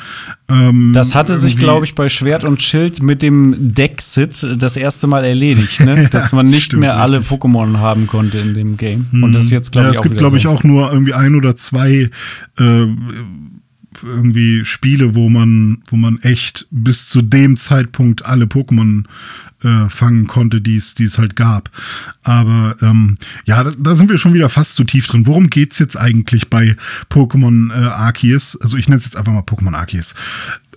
Ähm, Das hatte sich, irgendwie- glaube ich, bei Schwert und Schild mit dem Dexit das erste Mal erledigt, ne? dass man nicht stimmt, mehr alle richtig. Pokémon haben konnte in dem Game. Und das ist jetzt, glaube ja, ich, es auch gibt, wieder glaube ich, so. auch nur irgendwie ein oder zwei äh, irgendwie Spiele, wo man, wo man echt bis zu dem Zeitpunkt alle Pokémon äh, fangen konnte, die es die es halt gab. Aber ähm, ja, da, da sind wir schon wieder fast zu tief drin. Worum geht's jetzt eigentlich bei Pokémon äh, Arceus? Also ich nenne es jetzt einfach mal Pokémon Arceus.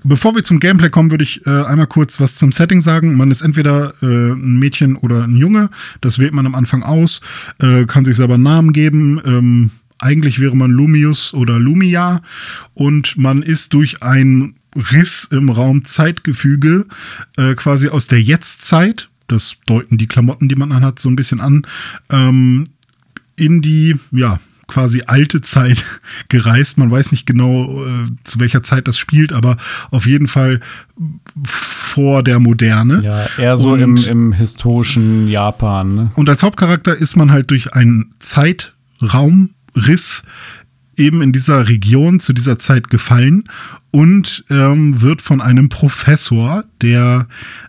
Bevor wir zum Gameplay kommen, würde ich äh, einmal kurz was zum Setting sagen. Man ist entweder äh, ein Mädchen oder ein Junge. Das wählt man am Anfang aus, äh, kann sich selber einen Namen geben. Ähm, eigentlich wäre man Lumius oder Lumia und man ist durch einen Riss im Raum-Zeitgefüge äh, quasi aus der Jetztzeit, das deuten die Klamotten, die man anhat, so ein bisschen an, ähm, in die, ja, quasi alte Zeit gereist. Man weiß nicht genau, äh, zu welcher Zeit das spielt, aber auf jeden Fall vor der Moderne. Ja, eher so Und- im, im historischen Japan. Ne? Und als Hauptcharakter ist man halt durch einen Zeitraumriss eben in dieser Region zu dieser Zeit gefallen und ähm, wird von einem Professor, der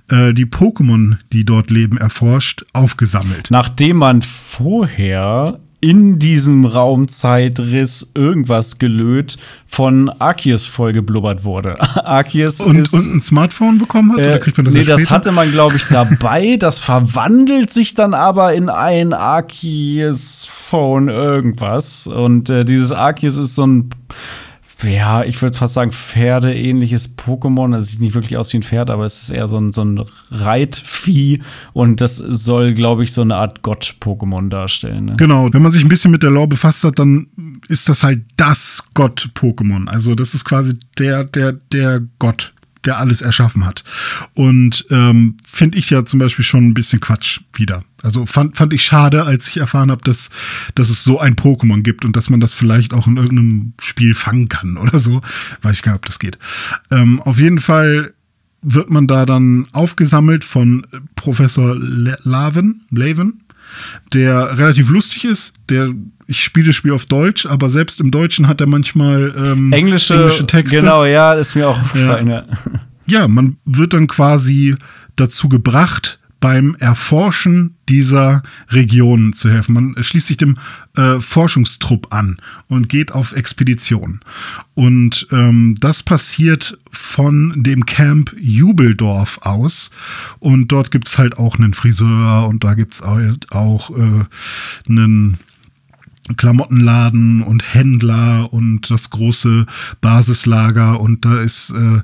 äh, die Pokémon, die dort leben, erforscht, aufgesammelt. Nachdem man vorher in diesem Raumzeitriss irgendwas gelöt von Arceus vollgeblubbert wurde. Arceus Und, ist und ein Smartphone bekommen hat? oder Äh, kriegt man das nee, das hatte man, glaube ich, dabei. das verwandelt sich dann aber in ein Arceus Phone irgendwas. Und äh, dieses Arceus ist so ein ja, ich würde fast sagen, Pferdeähnliches Pokémon. Es sieht nicht wirklich aus wie ein Pferd, aber es ist eher so ein, so ein Reitvieh. Und das soll, glaube ich, so eine Art Gott-Pokémon darstellen. Ne? Genau, wenn man sich ein bisschen mit der Lore befasst hat, dann ist das halt das Gott-Pokémon. Also das ist quasi der, der, der Gott der alles erschaffen hat. Und ähm, finde ich ja zum Beispiel schon ein bisschen Quatsch wieder. Also fand, fand ich schade, als ich erfahren habe, dass, dass es so ein Pokémon gibt und dass man das vielleicht auch in irgendeinem Spiel fangen kann oder so. Weiß ich gar nicht, ob das geht. Ähm, auf jeden Fall wird man da dann aufgesammelt von Professor Laven, Laven, der relativ lustig ist, der ich spiele das Spiel auf Deutsch, aber selbst im Deutschen hat er manchmal ähm, englische, englische Texte. Genau, ja, ist mir auch aufgefallen. Ja. ja, man wird dann quasi dazu gebracht, beim Erforschen dieser Regionen zu helfen. Man schließt sich dem äh, Forschungstrupp an und geht auf Expedition. Und ähm, das passiert von dem Camp Jubeldorf aus. Und dort gibt es halt auch einen Friseur und da gibt es halt auch äh, einen Klamottenladen und Händler und das große Basislager und da ist äh,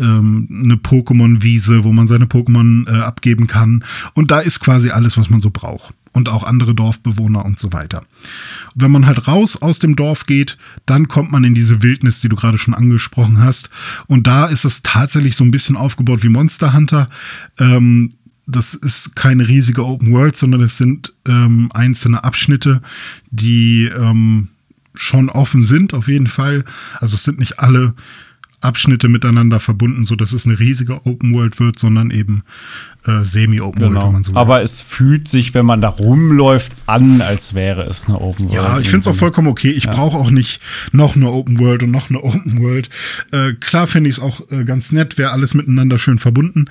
ähm, eine Pokémon-Wiese, wo man seine Pokémon äh, abgeben kann. Und da ist quasi alles, was man so braucht. Und auch andere Dorfbewohner und so weiter. wenn man halt raus aus dem Dorf geht, dann kommt man in diese Wildnis, die du gerade schon angesprochen hast. Und da ist es tatsächlich so ein bisschen aufgebaut wie Monster Hunter. Ähm, das ist keine riesige Open World, sondern es sind ähm, einzelne Abschnitte, die ähm, schon offen sind, auf jeden Fall. Also es sind nicht alle Abschnitte miteinander verbunden, so dass es eine riesige Open World wird, sondern eben äh, semi-Open genau. World, wenn man so will. Aber es fühlt sich, wenn man da rumläuft, an, als wäre es eine Open World. Ja, ich finde es auch vollkommen okay. Ich ja. brauche auch nicht noch eine Open World und noch eine Open World. Äh, klar finde ich es auch äh, ganz nett, wäre alles miteinander schön verbunden.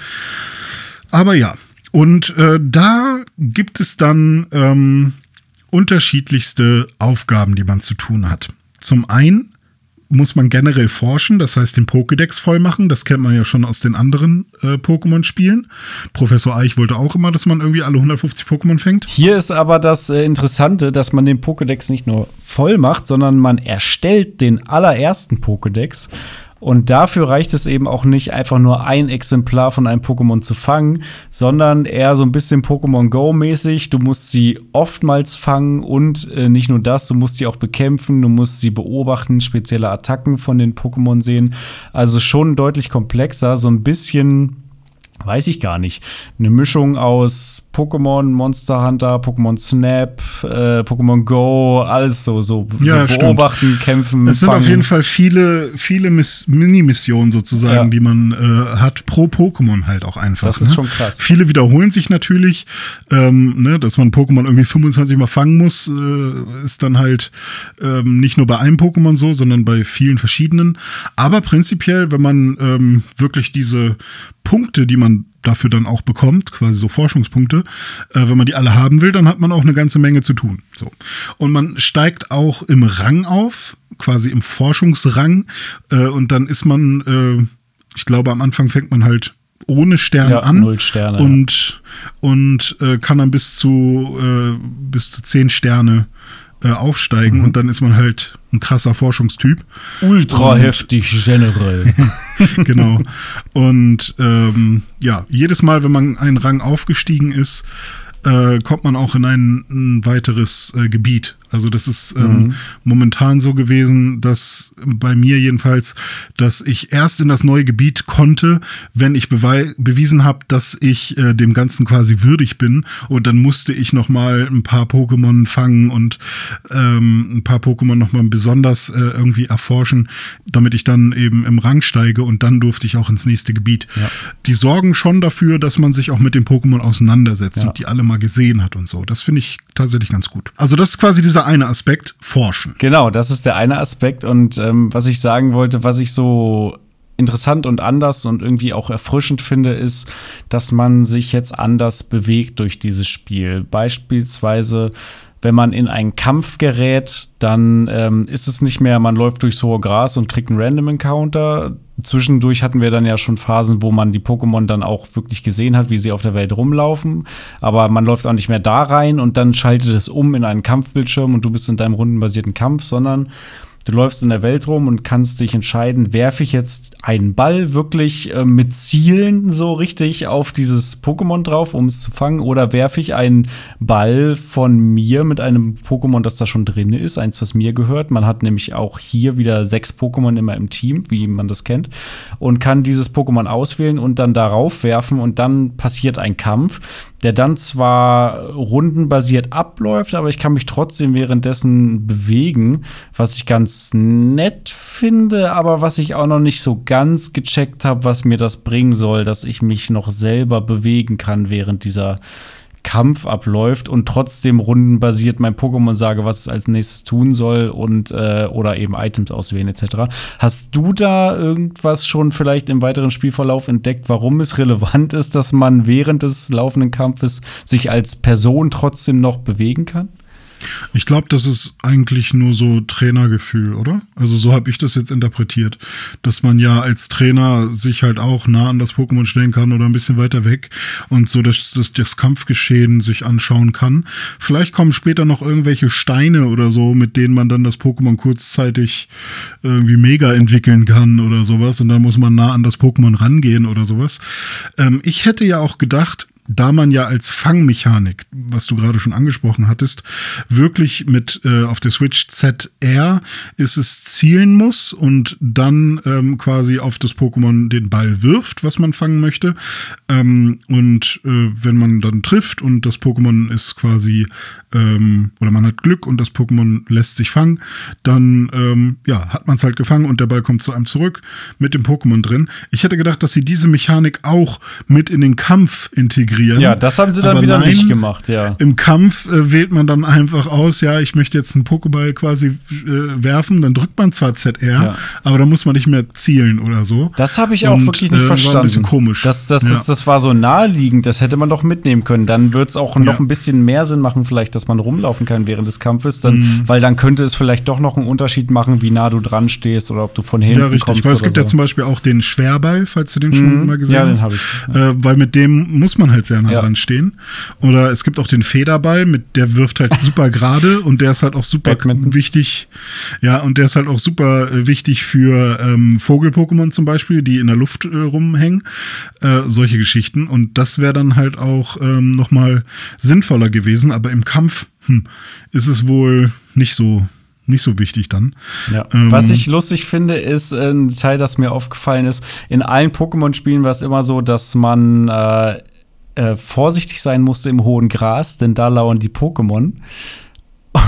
Aber ja, und äh, da gibt es dann ähm, unterschiedlichste Aufgaben, die man zu tun hat. Zum einen muss man generell forschen, das heißt den Pokédex voll machen. Das kennt man ja schon aus den anderen äh, Pokémon-Spielen. Professor Eich wollte auch immer, dass man irgendwie alle 150 Pokémon fängt. Hier ist aber das äh, Interessante, dass man den Pokédex nicht nur voll macht, sondern man erstellt den allerersten Pokédex und dafür reicht es eben auch nicht, einfach nur ein Exemplar von einem Pokémon zu fangen, sondern eher so ein bisschen Pokémon Go-mäßig. Du musst sie oftmals fangen und äh, nicht nur das, du musst sie auch bekämpfen, du musst sie beobachten, spezielle Attacken von den Pokémon sehen. Also schon deutlich komplexer, so ein bisschen weiß ich gar nicht. Eine Mischung aus Pokémon, Monster Hunter, Pokémon Snap, äh, Pokémon Go, alles so, so, ja, so beobachten, stimmt. kämpfen. Es sind fangen. auf jeden Fall viele, viele Mini-Missionen sozusagen, ja. die man äh, hat pro Pokémon halt auch einfach. Das ist ne? schon krass. Viele wiederholen sich natürlich, ähm, ne, dass man Pokémon irgendwie 25 Mal fangen muss, äh, ist dann halt ähm, nicht nur bei einem Pokémon so, sondern bei vielen verschiedenen. Aber prinzipiell, wenn man ähm, wirklich diese Punkte, die man dafür dann auch bekommt, quasi so Forschungspunkte, äh, wenn man die alle haben will, dann hat man auch eine ganze Menge zu tun. So. Und man steigt auch im Rang auf, quasi im Forschungsrang, äh, und dann ist man, äh, ich glaube, am Anfang fängt man halt ohne Sterne ja, an null Sterne, und, und äh, kann dann bis zu, äh, bis zu zehn Sterne äh, aufsteigen mhm. und dann ist man halt ein krasser Forschungstyp. Ultra und, heftig generell. genau. Und ähm, ja, jedes Mal, wenn man einen Rang aufgestiegen ist, äh, kommt man auch in ein, ein weiteres äh, Gebiet. Also das ist ähm, mhm. momentan so gewesen, dass bei mir jedenfalls, dass ich erst in das neue Gebiet konnte, wenn ich bewiesen habe, dass ich äh, dem Ganzen quasi würdig bin. Und dann musste ich noch mal ein paar Pokémon fangen und ähm, ein paar Pokémon noch mal besonders äh, irgendwie erforschen, damit ich dann eben im Rang steige und dann durfte ich auch ins nächste Gebiet. Ja. Die sorgen schon dafür, dass man sich auch mit den Pokémon auseinandersetzt ja. und die alle mal gesehen hat und so. Das finde ich tatsächlich ganz gut. Also das ist quasi diese dieser eine Aspekt, Forschen. Genau, das ist der eine Aspekt. Und ähm, was ich sagen wollte, was ich so interessant und anders und irgendwie auch erfrischend finde, ist, dass man sich jetzt anders bewegt durch dieses Spiel. Beispielsweise wenn man in einen Kampf gerät, dann ähm, ist es nicht mehr, man läuft durchs hohe Gras und kriegt einen Random Encounter. Zwischendurch hatten wir dann ja schon Phasen, wo man die Pokémon dann auch wirklich gesehen hat, wie sie auf der Welt rumlaufen. Aber man läuft auch nicht mehr da rein und dann schaltet es um in einen Kampfbildschirm und du bist in deinem rundenbasierten Kampf, sondern Du läufst in der Welt rum und kannst dich entscheiden, werfe ich jetzt einen Ball wirklich äh, mit Zielen so richtig auf dieses Pokémon drauf, um es zu fangen, oder werfe ich einen Ball von mir mit einem Pokémon, das da schon drin ist, eins, was mir gehört. Man hat nämlich auch hier wieder sechs Pokémon immer im Team, wie man das kennt, und kann dieses Pokémon auswählen und dann darauf werfen und dann passiert ein Kampf der dann zwar rundenbasiert abläuft, aber ich kann mich trotzdem währenddessen bewegen, was ich ganz nett finde, aber was ich auch noch nicht so ganz gecheckt habe, was mir das bringen soll, dass ich mich noch selber bewegen kann während dieser Kampf abläuft und trotzdem rundenbasiert mein Pokémon sage, was es als nächstes tun soll und äh, oder eben Items auswählen etc. Hast du da irgendwas schon vielleicht im weiteren Spielverlauf entdeckt, warum es relevant ist, dass man während des laufenden Kampfes sich als Person trotzdem noch bewegen kann? Ich glaube, das ist eigentlich nur so Trainergefühl, oder? Also so habe ich das jetzt interpretiert, dass man ja als Trainer sich halt auch nah an das Pokémon stellen kann oder ein bisschen weiter weg und so dass, dass das Kampfgeschehen sich anschauen kann. Vielleicht kommen später noch irgendwelche Steine oder so, mit denen man dann das Pokémon kurzzeitig irgendwie mega entwickeln kann oder sowas und dann muss man nah an das Pokémon rangehen oder sowas. Ähm, ich hätte ja auch gedacht, da man ja als Fangmechanik, was du gerade schon angesprochen hattest, wirklich mit äh, auf der Switch ZR ist es zielen muss und dann ähm, quasi auf das Pokémon den Ball wirft, was man fangen möchte. Ähm, und äh, wenn man dann trifft und das Pokémon ist quasi ähm, oder man hat Glück und das Pokémon lässt sich fangen, dann ähm, ja, hat man es halt gefangen und der Ball kommt zu einem zurück mit dem Pokémon drin. Ich hätte gedacht, dass sie diese Mechanik auch mit in den Kampf integrieren integrieren. Ja, das haben sie dann wieder nein, nicht gemacht, ja. Im Kampf äh, wählt man dann einfach aus, ja, ich möchte jetzt einen Pokéball quasi äh, werfen, dann drückt man zwar ZR, ja. aber dann muss man nicht mehr zielen oder so. Das habe ich auch Und, wirklich nicht äh, verstanden. War ein bisschen komisch. Das, das, ja. ist, das war so naheliegend, das hätte man doch mitnehmen können. Dann wird es auch noch ja. ein bisschen mehr Sinn machen, vielleicht, dass man rumlaufen kann während des Kampfes, dann, mhm. weil dann könnte es vielleicht doch noch einen Unterschied machen, wie nah du dran stehst oder ob du von hinten kommst. Ja, richtig, kommst weil es gibt so. ja zum Beispiel auch den Schwerball, falls du den schon mhm. mal gesehen hast. Ja, den habe ich. Äh, weil mit dem muss man halt sehr nah ja. dran stehen. Oder es gibt auch den Federball, mit der wirft halt super gerade und der ist halt auch super Badminton. wichtig. Ja, und der ist halt auch super äh, wichtig für ähm, Vogel-Pokémon zum Beispiel, die in der Luft äh, rumhängen. Äh, solche Geschichten. Und das wäre dann halt auch ähm, nochmal sinnvoller gewesen. Aber im Kampf hm, ist es wohl nicht so nicht so wichtig dann. Ja. Ähm, Was ich lustig finde, ist ein Teil, das mir aufgefallen ist. In allen Pokémon-Spielen war es immer so, dass man äh, äh, vorsichtig sein musste im hohen Gras, denn da lauern die Pokémon.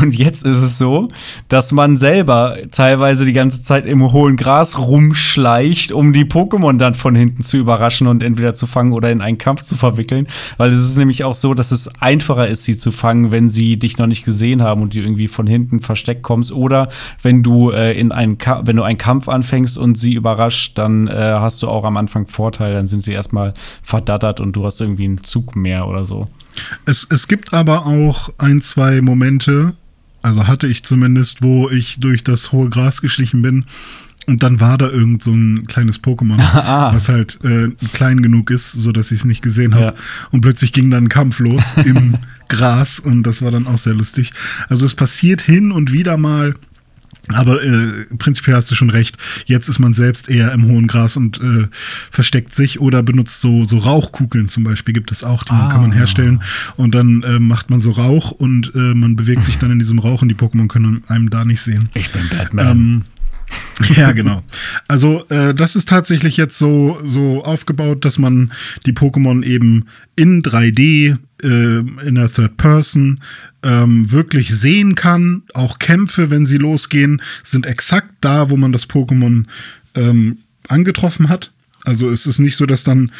Und jetzt ist es so, dass man selber teilweise die ganze Zeit im hohen Gras rumschleicht, um die Pokémon dann von hinten zu überraschen und entweder zu fangen oder in einen Kampf zu verwickeln. Weil es ist nämlich auch so, dass es einfacher ist, sie zu fangen, wenn sie dich noch nicht gesehen haben und du irgendwie von hinten versteckt kommst. Oder wenn du äh, in einen wenn du einen Kampf anfängst und sie überrascht, dann äh, hast du auch am Anfang Vorteil. Dann sind sie erstmal verdattert und du hast irgendwie einen Zug mehr oder so. Es, es gibt aber auch ein, zwei Momente, also hatte ich zumindest, wo ich durch das hohe Gras geschlichen bin und dann war da irgend so ein kleines Pokémon, ah. was halt äh, klein genug ist, so dass ich es nicht gesehen habe. Ja. Und plötzlich ging dann ein Kampf los im Gras und das war dann auch sehr lustig. Also es passiert hin und wieder mal, aber äh, prinzipiell hast du schon recht. Jetzt ist man selbst eher im hohen Gras und äh, versteckt sich oder benutzt so, so Rauchkugeln zum Beispiel, gibt es auch, die ah. kann man herstellen. Und dann äh, macht man so Rauch und äh, man bewegt sich dann in diesem Rauch und die Pokémon können einem da nicht sehen. Ich bin Batman. Ähm, ja, genau. Also äh, das ist tatsächlich jetzt so, so aufgebaut, dass man die Pokémon eben in 3D, äh, in der Third Person, ähm, wirklich sehen kann. Auch Kämpfe, wenn sie losgehen, sind exakt da, wo man das Pokémon ähm, angetroffen hat. Also es ist nicht so, dass dann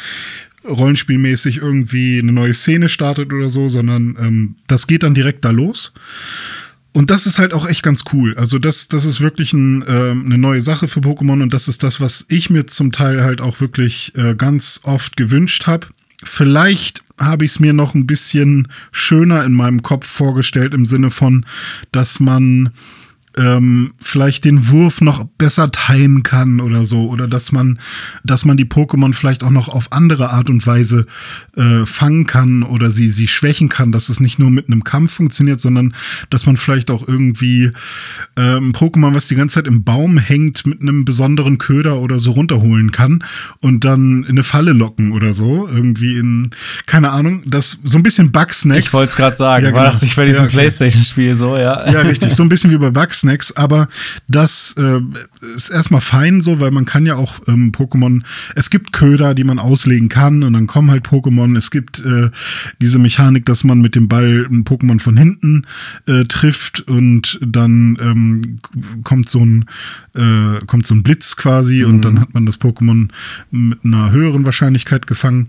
rollenspielmäßig irgendwie eine neue Szene startet oder so, sondern ähm, das geht dann direkt da los. Und das ist halt auch echt ganz cool. Also das, das ist wirklich ein, äh, eine neue Sache für Pokémon und das ist das, was ich mir zum Teil halt auch wirklich äh, ganz oft gewünscht habe. Vielleicht habe ich es mir noch ein bisschen schöner in meinem Kopf vorgestellt im Sinne von, dass man ähm, vielleicht den Wurf noch besser timen kann oder so. Oder dass man, dass man die Pokémon vielleicht auch noch auf andere Art und Weise äh, fangen kann oder sie, sie schwächen kann, dass es nicht nur mit einem Kampf funktioniert, sondern dass man vielleicht auch irgendwie ähm, Pokémon, was die ganze Zeit im Baum hängt, mit einem besonderen Köder oder so runterholen kann und dann in eine Falle locken oder so. Irgendwie in, keine Ahnung, das so ein bisschen Bugsnacks. Ich wollte es gerade sagen, Ja, war genau. das nicht bei diesem Ja, okay. Playstation-Spiel so, ja? Ja, richtig. So ein bisschen wie bei Bugsnacks, aber das äh, ist erstmal fein so, weil man kann ja auch ähm, Pokémon, es gibt Köder, die man auslegen kann und dann kommen halt Pokémon. Es gibt äh, diese Mechanik, dass man mit dem Ball ein Pokémon von hinten äh, trifft und dann ähm, kommt so ein äh, kommt so ein Blitz quasi und dann hat man das Pokémon mit einer höheren Wahrscheinlichkeit gefangen.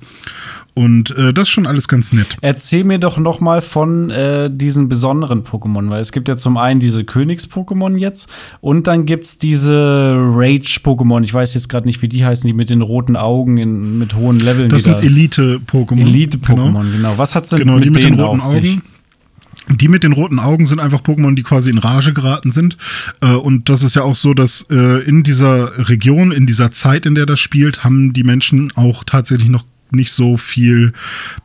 Und äh, das ist schon alles ganz nett. Erzähl mir doch noch mal von äh, diesen besonderen Pokémon, weil es gibt ja zum einen diese Königs-Pokémon jetzt und dann gibt's diese Rage-Pokémon. Ich weiß jetzt gerade nicht, wie die heißen, die mit den roten Augen in, mit hohen Leveln. Das sind da- Elite-Pokémon. Elite-Pokémon, genau. Was hat's denn Genau, mit, die mit den roten auf sich? Augen. Die mit den roten Augen sind einfach Pokémon, die quasi in Rage geraten sind. Äh, Und das ist ja auch so, dass äh, in dieser Region, in dieser Zeit, in der das spielt, haben die Menschen auch tatsächlich noch nicht so viel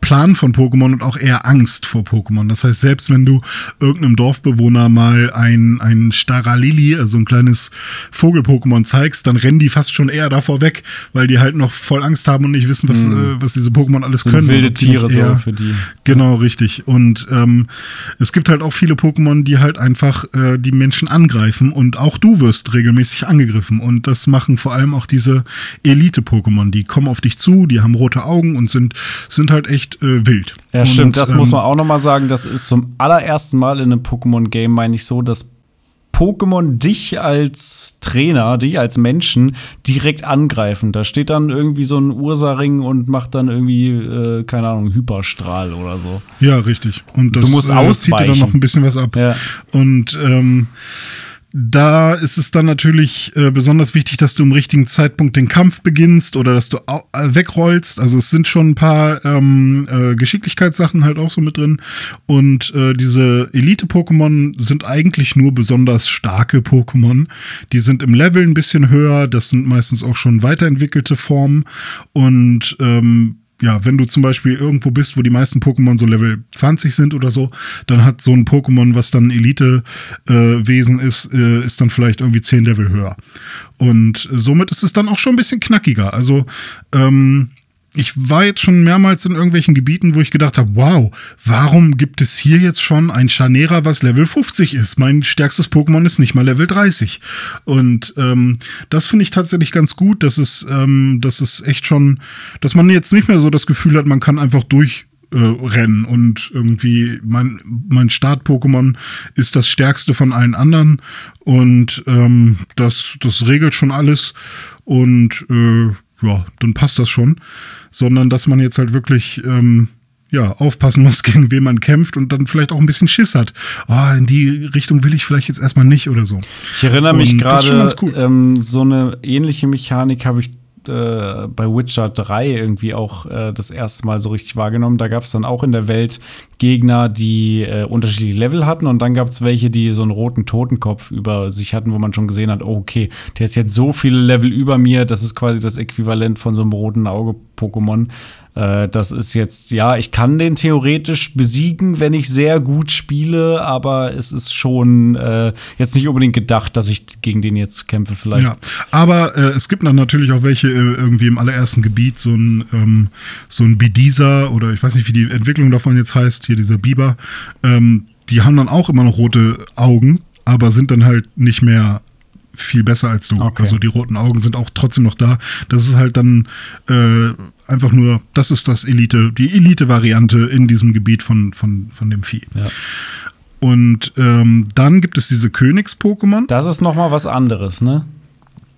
Plan von Pokémon und auch eher Angst vor Pokémon. Das heißt, selbst wenn du irgendeinem Dorfbewohner mal ein, ein Staralili, also ein kleines Vogel-Pokémon zeigst, dann rennen die fast schon eher davor weg, weil die halt noch voll Angst haben und nicht wissen, was, äh, was diese Pokémon alles Sind können. wilde Tiere so für die. Genau, richtig. Und ähm, es gibt halt auch viele Pokémon, die halt einfach äh, die Menschen angreifen und auch du wirst regelmäßig angegriffen. Und das machen vor allem auch diese Elite-Pokémon. Die kommen auf dich zu, die haben rote Augen und sind, sind halt echt äh, wild. Ja, und, stimmt, das muss ähm, man auch noch mal sagen. Das ist zum allerersten Mal in einem Pokémon-Game, meine ich so, dass Pokémon dich als Trainer, dich als Menschen direkt angreifen. Da steht dann irgendwie so ein Ursaring und macht dann irgendwie, äh, keine Ahnung, Hyperstrahl oder so. Ja, richtig. Und das Du musst äh, zieht dir dann ausweichen. noch ein bisschen was ab. Ja. Und ähm, da ist es dann natürlich äh, besonders wichtig, dass du im richtigen Zeitpunkt den Kampf beginnst oder dass du äh, wegrollst. Also es sind schon ein paar ähm, äh, Geschicklichkeitssachen halt auch so mit drin. Und äh, diese Elite-Pokémon sind eigentlich nur besonders starke Pokémon. Die sind im Level ein bisschen höher. Das sind meistens auch schon weiterentwickelte Formen. Und ähm, ja, wenn du zum Beispiel irgendwo bist, wo die meisten Pokémon so Level 20 sind oder so, dann hat so ein Pokémon, was dann Elite-Wesen ist, äh, ist dann vielleicht irgendwie 10 Level höher. Und somit ist es dann auch schon ein bisschen knackiger. Also, ähm, ich war jetzt schon mehrmals in irgendwelchen Gebieten, wo ich gedacht habe, wow, warum gibt es hier jetzt schon ein Chanera, was Level 50 ist? Mein stärkstes Pokémon ist nicht mal Level 30. Und ähm, das finde ich tatsächlich ganz gut, dass es, ähm, dass es echt schon, dass man jetzt nicht mehr so das Gefühl hat, man kann einfach durch äh, rennen und irgendwie mein, mein Start-Pokémon ist das stärkste von allen anderen und ähm, das, das regelt schon alles und äh, ja, dann passt das schon, sondern dass man jetzt halt wirklich ähm, ja, aufpassen muss, gegen wen man kämpft und dann vielleicht auch ein bisschen Schiss hat. Ah, in die Richtung will ich vielleicht jetzt erstmal nicht oder so. Ich erinnere mich gerade, cool. ähm, so eine ähnliche Mechanik habe ich äh, bei Witcher 3 irgendwie auch äh, das erste Mal so richtig wahrgenommen. Da gab es dann auch in der Welt Gegner, die äh, unterschiedliche Level hatten und dann gab es welche, die so einen roten Totenkopf über sich hatten, wo man schon gesehen hat, oh, okay, der ist jetzt so viele Level über mir, das ist quasi das Äquivalent von so einem roten Auge-Pokémon. Äh, das ist jetzt, ja, ich kann den theoretisch besiegen, wenn ich sehr gut spiele, aber es ist schon äh, jetzt nicht unbedingt gedacht, dass ich gegen den jetzt kämpfe vielleicht. Ja, aber äh, es gibt dann natürlich auch welche äh, irgendwie im allerersten Gebiet, so ein, ähm, so ein Bidisa oder ich weiß nicht, wie die Entwicklung davon jetzt heißt, hier dieser Biber, ähm, die haben dann auch immer noch rote Augen, aber sind dann halt nicht mehr viel besser als du. Okay. Also die roten Augen sind auch trotzdem noch da. Das ist halt dann äh, einfach nur, das ist das Elite, die Elite-Variante in diesem Gebiet von, von, von dem Vieh. Ja. Und ähm, dann gibt es diese Königs-Pokémon. Das ist noch mal was anderes, ne?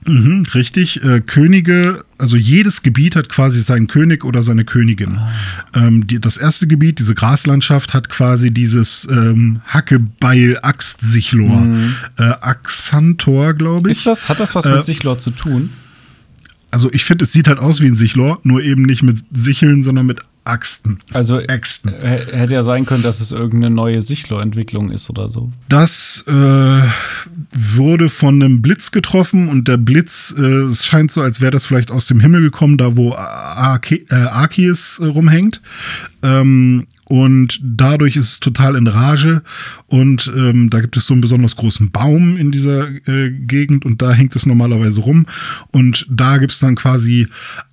Mhm, richtig. Äh, Könige, also jedes Gebiet hat quasi seinen König oder seine Königin. Ähm, die, das erste Gebiet, diese Graslandschaft, hat quasi dieses ähm, Hackebeil-Axt-Sichlor. Äh, Axantor, glaube ich. Ist das, hat das was Äh, mit Sichlor zu tun? Also ich finde, es sieht halt aus wie ein Sichlor, nur eben nicht mit Sicheln, sondern mit Axten. Also Äxten. hätte ja sein können, dass es irgendeine neue Sichlo-Entwicklung ist oder so. Das äh, wurde von einem Blitz getroffen und der Blitz, äh, es scheint so, als wäre das vielleicht aus dem Himmel gekommen, da wo Arke äh, Arceus äh, rumhängt. Ähm, und dadurch ist es total in Rage und ähm, da gibt es so einen besonders großen Baum in dieser äh, Gegend und da hängt es normalerweise rum und da gibt es dann quasi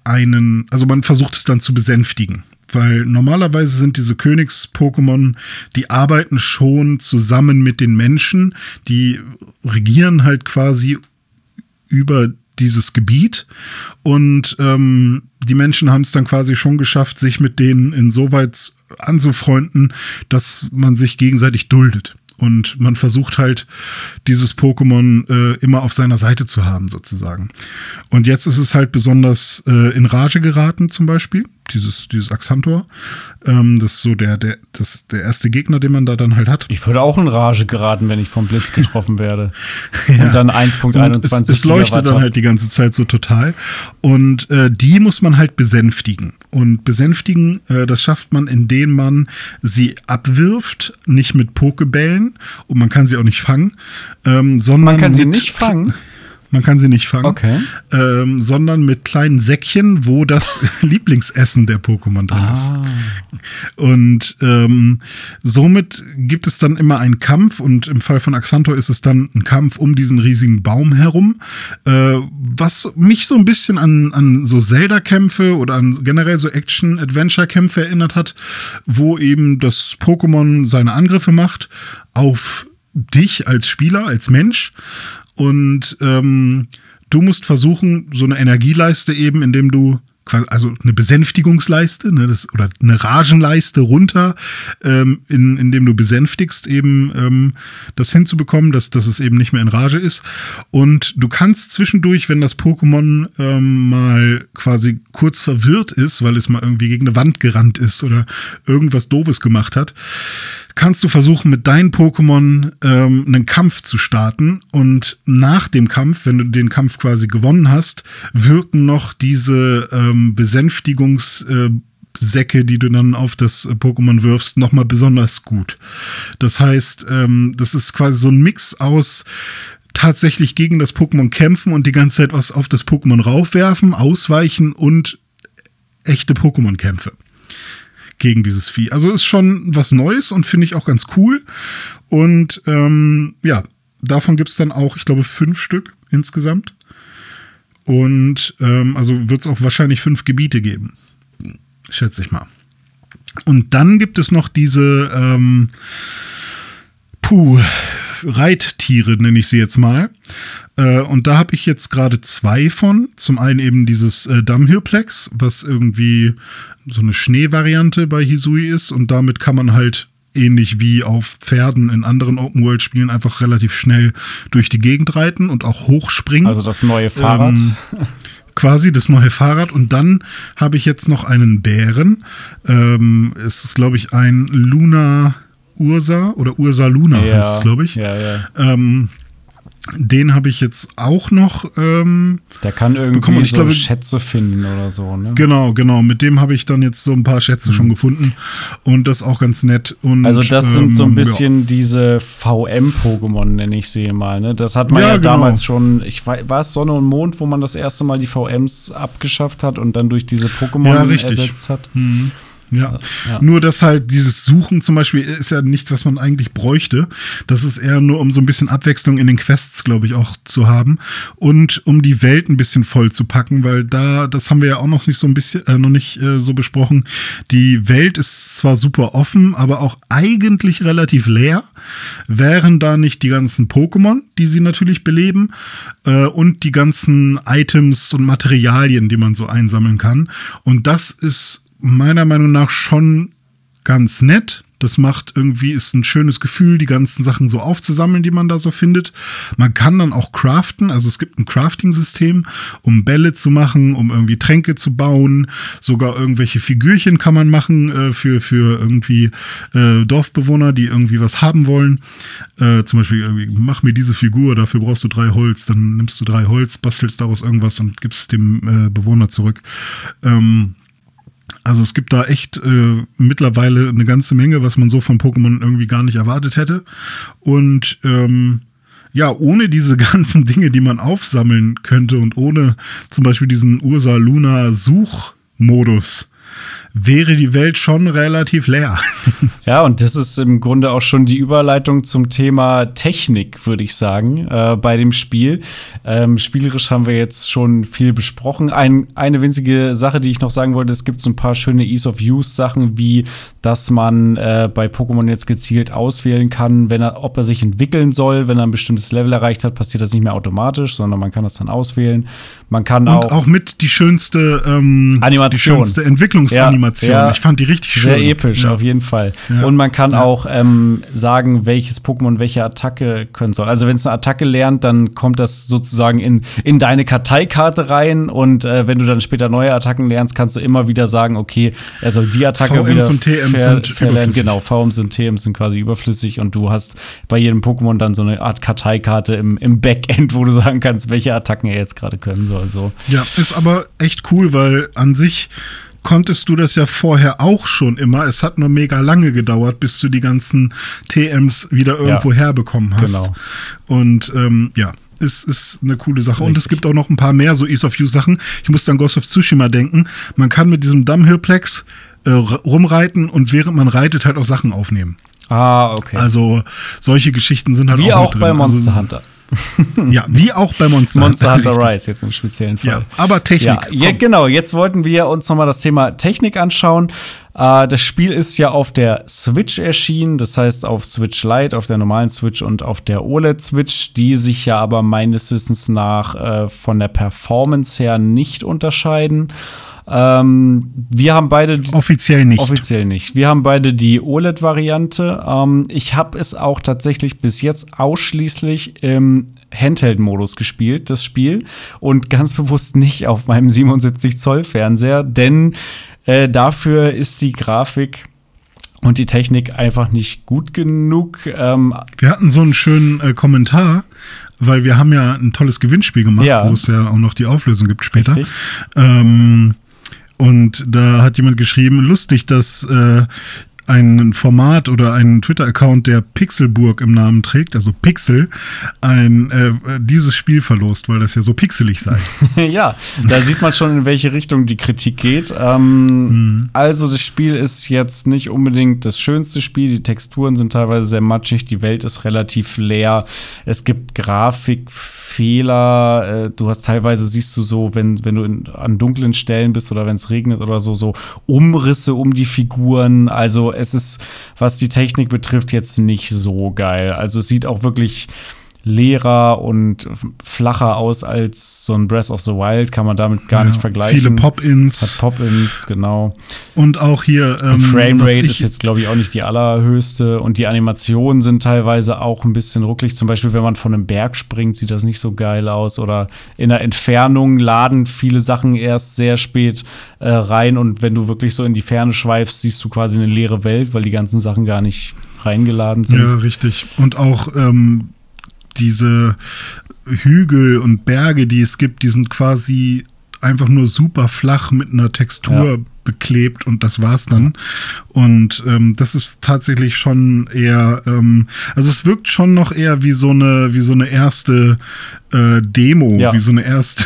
einen, also man versucht es dann zu besänftigen. Weil normalerweise sind diese Königs-Pokémon, die arbeiten schon zusammen mit den Menschen, die regieren halt quasi über dieses Gebiet und ähm, die Menschen haben es dann quasi schon geschafft, sich mit denen insoweit anzufreunden, dass man sich gegenseitig duldet. Und man versucht halt, dieses Pokémon äh, immer auf seiner Seite zu haben, sozusagen. Und jetzt ist es halt besonders äh, in Rage geraten, zum Beispiel dieses, dieses Axantor. Ähm, das ist so der, der, das, der erste Gegner, den man da dann halt hat. Ich würde auch in Rage geraten, wenn ich vom Blitz getroffen werde. ja. Und dann 1.21. Es, es leuchtet dann halt die ganze Zeit so total. Und äh, die muss man halt besänftigen. Und besänftigen, äh, das schafft man, indem man sie abwirft, nicht mit Pokebällen und man kann sie auch nicht fangen, ähm, sondern. Man kann sie nicht fangen. Man kann sie nicht fangen. Okay. Ähm, sondern mit kleinen Säckchen, wo das Lieblingsessen der Pokémon drin ah. ist. Und ähm, somit gibt es dann immer einen Kampf und im Fall von Axantor ist es dann ein Kampf um diesen riesigen Baum herum, äh, was mich so ein bisschen an, an so Zelda-Kämpfe oder an generell so Action-Adventure-Kämpfe erinnert hat, wo eben das Pokémon seine Angriffe macht auf dich als Spieler, als Mensch und ähm, du musst versuchen, so eine Energieleiste eben, indem du also eine Besänftigungsleiste ne, das, oder eine Ragenleiste runter, ähm, in, indem du besänftigst, eben ähm, das hinzubekommen, dass, dass es eben nicht mehr in Rage ist. Und du kannst zwischendurch, wenn das Pokémon ähm, mal quasi kurz verwirrt ist, weil es mal irgendwie gegen eine Wand gerannt ist oder irgendwas Doofes gemacht hat, kannst du versuchen, mit deinen Pokémon ähm, einen Kampf zu starten. Und nach dem Kampf, wenn du den Kampf quasi gewonnen hast, wirken noch diese ähm, Besänftigungssäcke, äh, die du dann auf das Pokémon wirfst, nochmal besonders gut. Das heißt, ähm, das ist quasi so ein Mix aus tatsächlich gegen das Pokémon kämpfen und die ganze Zeit was auf das Pokémon raufwerfen, ausweichen und echte Pokémon-Kämpfe gegen dieses Vieh. Also ist schon was Neues und finde ich auch ganz cool. Und ähm, ja, davon gibt es dann auch, ich glaube, fünf Stück insgesamt. Und ähm, also wird es auch wahrscheinlich fünf Gebiete geben. Schätze ich mal. Und dann gibt es noch diese ähm, Puh, Reittiere, nenne ich sie jetzt mal. Äh, und da habe ich jetzt gerade zwei von. Zum einen eben dieses äh, Dammhirplex, was irgendwie so eine Schneevariante bei Hisui ist und damit kann man halt ähnlich wie auf Pferden in anderen Open-World-Spielen einfach relativ schnell durch die Gegend reiten und auch hochspringen. Also das neue Fahrrad. Ähm, quasi das neue Fahrrad. Und dann habe ich jetzt noch einen Bären. Ähm, es ist, glaube ich, ein Luna Ursa oder Ursa Luna ja, heißt es, glaube ich. Ja, ja. Ähm, den habe ich jetzt auch noch. Ähm, Der kann irgendwie ich so glaube, Schätze finden oder so, ne? Genau, genau. Mit dem habe ich dann jetzt so ein paar Schätze mhm. schon gefunden. Und das ist auch ganz nett. Und, also, das sind ähm, so ein bisschen ja. diese VM-Pokémon, nenne ich sie mal. Ne? Das hat man ja, ja genau. damals schon. Ich war, war es Sonne und Mond, wo man das erste Mal die VMs abgeschafft hat und dann durch diese Pokémon ja, ersetzt hat. Mhm. Ja. ja. Nur, dass halt dieses Suchen zum Beispiel ist ja nichts, was man eigentlich bräuchte. Das ist eher nur, um so ein bisschen Abwechslung in den Quests, glaube ich, auch zu haben. Und um die Welt ein bisschen voll zu packen, weil da, das haben wir ja auch noch nicht so ein bisschen, äh, noch nicht äh, so besprochen. Die Welt ist zwar super offen, aber auch eigentlich relativ leer. Wären da nicht die ganzen Pokémon, die sie natürlich beleben, äh, und die ganzen Items und Materialien, die man so einsammeln kann. Und das ist meiner Meinung nach schon ganz nett. Das macht irgendwie, ist ein schönes Gefühl, die ganzen Sachen so aufzusammeln, die man da so findet. Man kann dann auch craften, also es gibt ein Crafting-System, um Bälle zu machen, um irgendwie Tränke zu bauen. Sogar irgendwelche Figürchen kann man machen äh, für, für irgendwie äh, Dorfbewohner, die irgendwie was haben wollen. Äh, zum Beispiel irgendwie, mach mir diese Figur, dafür brauchst du drei Holz. Dann nimmst du drei Holz, bastelst daraus irgendwas und gibst es dem äh, Bewohner zurück. Ähm, Also es gibt da echt äh, mittlerweile eine ganze Menge, was man so von Pokémon irgendwie gar nicht erwartet hätte. Und ähm, ja, ohne diese ganzen Dinge, die man aufsammeln könnte und ohne zum Beispiel diesen Ursa Luna Suchmodus, wäre die Welt schon relativ leer. Ja, und das ist im Grunde auch schon die Überleitung zum Thema Technik, würde ich sagen, äh, bei dem Spiel. Ähm, spielerisch haben wir jetzt schon viel besprochen. Ein, eine winzige Sache, die ich noch sagen wollte, es gibt so ein paar schöne Ease of Use Sachen, wie dass man äh, bei Pokémon jetzt gezielt auswählen kann, wenn er, ob er sich entwickeln soll. Wenn er ein bestimmtes Level erreicht hat, passiert das nicht mehr automatisch, sondern man kann das dann auswählen. Man kann Und auch, auch mit die schönste ähm, Animation. Die schönste Entwicklungsanimation. Ja, ja. ich fand die richtig schön. Sehr episch, Ja. auf jeden Fall. Ja. Und man kann auch ähm, sagen, welches Pokémon welche Attacke können soll. Also wenn es eine Attacke lernt, dann kommt das sozusagen in, in deine Karteikarte rein. Und äh, wenn du dann später neue Attacken lernst, kannst du immer wieder sagen, okay, er soll die Attacke VMs wieder und TMs sind verlernen. Genau, VMs und TMs sind quasi überflüssig und du hast bei jedem Pokémon dann so eine Art Karteikarte im, im Backend, wo du sagen kannst, welche Attacken er jetzt gerade können soll. So. Ja, ist aber echt cool, weil an sich konntest du das ja vorher auch schon immer. Es hat nur mega lange gedauert, bis du die ganzen TMs wieder irgendwo herbekommen hast. Genau. Und ähm, ja, ist, ist eine coole Sache. Und es Richtig. gibt auch noch ein paar mehr so Ease of Use Sachen. Ich musste an Ghost of Tsushima denken. Man kann mit diesem Dumbhillplex äh, rumreiten und während man reitet halt auch Sachen aufnehmen. Ah, okay. Also solche Geschichten sind halt Wie auch, auch bei drin. Monster also, Hunter. Ja, wie auch bei Monster, Monster Hunter Richtig. Rise jetzt im speziellen Fall. Ja, aber Technik. Ja, ja, genau. Jetzt wollten wir uns noch mal das Thema Technik anschauen. Äh, das Spiel ist ja auf der Switch erschienen, das heißt auf Switch Lite, auf der normalen Switch und auf der OLED-Switch, die sich ja aber meines Wissens nach äh, von der Performance her nicht unterscheiden. Ähm, wir haben beide die- Offiziell nicht. Offiziell nicht. Wir haben beide die OLED-Variante. Ähm, ich habe es auch tatsächlich bis jetzt ausschließlich im Handheld-Modus gespielt, das Spiel. Und ganz bewusst nicht auf meinem 77-Zoll-Fernseher, denn äh, dafür ist die Grafik und die Technik einfach nicht gut genug. Ähm, Wir hatten so einen schönen äh, Kommentar, weil wir haben ja ein tolles Gewinnspiel gemacht, Ja. wo es ja auch noch die Auflösung gibt später. Ähm, und da hat jemand geschrieben, lustig, dass äh, ein Format oder ein Twitter-Account, der Pixelburg im Namen trägt, also Pixel, ein äh, dieses Spiel verlost, weil das ja so pixelig sei. ja, da sieht man schon, in welche Richtung die Kritik geht. Ähm, Also, das Spiel ist jetzt nicht unbedingt das schönste Spiel. Die Texturen sind teilweise sehr matschig, die Welt ist relativ leer. Es gibt Grafikfehler. Äh, Du hast teilweise siehst du so, wenn, wenn du in, an dunklen Stellen bist oder wenn es regnet oder so, so Umrisse um die Figuren. Also, es ist, was die Technik betrifft, jetzt nicht so geil. Also, es sieht auch wirklich leerer und flacher aus als so ein Breath of the Wild, kann man damit gar Ja, nicht vergleichen. Viele Pop-ins Hat Pop-ins, genau. und auch hier ähm, Framerate was ich- ist jetzt, glaube ich, auch nicht die allerhöchste. Und die Animationen sind teilweise auch ein bisschen rucklig. Zum Beispiel, wenn man von einem Berg springt, sieht das nicht so geil aus. Oder in der Entfernung laden viele Sachen erst sehr spät äh, rein. Und wenn du wirklich so in die Ferne schweifst, siehst du quasi eine leere Welt, weil die ganzen Sachen gar nicht reingeladen sind. Ja, richtig. Und auch ähm, diese Hügel und Berge, die es gibt, die sind quasi einfach nur super flach mit einer Textur Ja. beklebt und das war's dann. Und ähm, das ist tatsächlich schon eher, ähm, also es wirkt schon noch eher wie so eine, wie so eine erste äh, Demo, Ja. wie so eine erste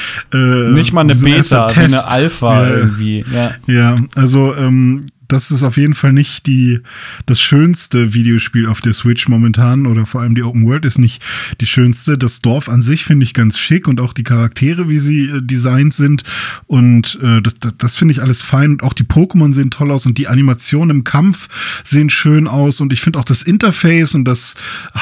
äh, Nicht mal eine so Beta, wie eine. Alpha Ja. irgendwie. Ja. Ja, also ähm, das ist auf jeden Fall nicht die das schönste Videospiel auf der Switch momentan oder vor allem die Open World ist nicht die schönste. Das Dorf an sich finde ich ganz schick und auch die Charaktere, wie sie äh, designt sind und äh, das, das, das finde ich alles fein und auch die Pokémon sehen toll aus und die Animationen im Kampf sehen schön aus und ich finde auch das Interface und das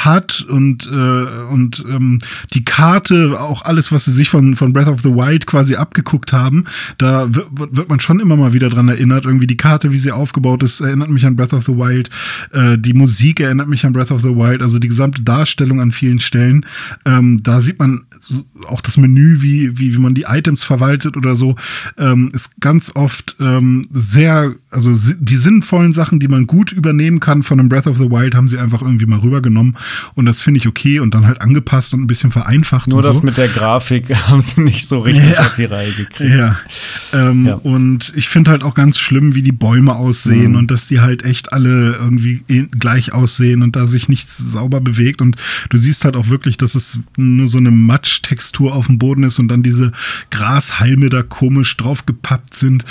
HUD und äh, und ähm, die Karte, auch alles, was sie sich von von Breath of the Wild quasi abgeguckt haben, da wird, man schon immer mal wieder dran erinnert. Irgendwie die Karte, wie sie aufgebaut ist, erinnert mich an Breath of the Wild. Äh, die Musik erinnert mich an Breath of the Wild. Also die gesamte Darstellung an vielen Stellen. Ähm, da sieht man auch das Menü, wie, wie, wie man die Items verwaltet oder so, ähm, ist ganz oft ähm, sehr also die sinnvollen Sachen, die man gut übernehmen kann von einem Breath of the Wild, haben sie einfach irgendwie mal rübergenommen. Und das finde ich okay und dann halt angepasst und ein bisschen vereinfacht. Nur das so. mit der Grafik haben sie nicht so richtig ja. auf die Reihe gekriegt. Ja. Ähm, ja. Und ich finde halt auch ganz schlimm, wie die Bäume aussehen mhm. und dass die halt echt alle irgendwie gleich aussehen und da sich nichts sauber bewegt. Und du siehst halt auch wirklich, dass es nur so eine Matsch-Textur auf dem Boden ist und dann diese Grashalme da komisch draufgepappt sind.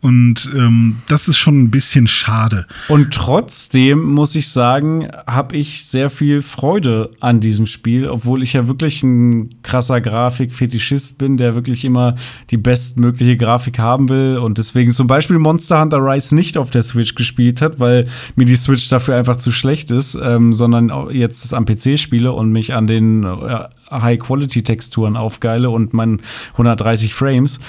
Und ähm, das ist schon ein bisschen schade. Und trotzdem muss ich sagen, habe ich sehr viel Freude an diesem Spiel, obwohl ich ja wirklich ein krasser Grafik-Fetischist bin, der wirklich immer die bestmögliche Grafik haben will und deswegen zum Beispiel Monster Hunter Rise nicht auf der Switch gespielt hat, weil mir die Switch dafür einfach zu schlecht ist, ähm, sondern jetzt das am PC spiele und mich an den äh, High-Quality-Texturen aufgeile und meinen 130 Frames.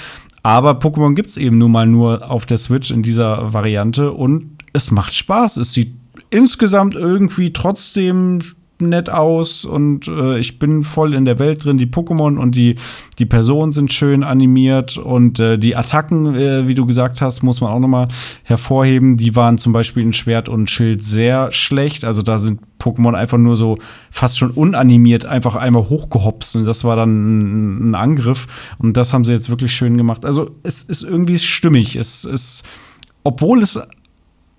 Aber Pokémon gibt es eben nun mal nur auf der Switch in dieser Variante und es macht Spaß. Es sieht insgesamt irgendwie trotzdem nett aus und äh, ich bin voll in der Welt drin. Die Pokémon und die, die Personen sind schön animiert und äh, die Attacken, äh, wie du gesagt hast, muss man auch noch mal hervorheben. Die waren zum Beispiel in Schwert und Schild sehr schlecht. Also da sind Pokémon einfach nur so fast schon unanimiert einfach einmal hochgehopst und das war dann ein, ein Angriff und das haben sie jetzt wirklich schön gemacht. Also es ist irgendwie stimmig. Es ist, obwohl es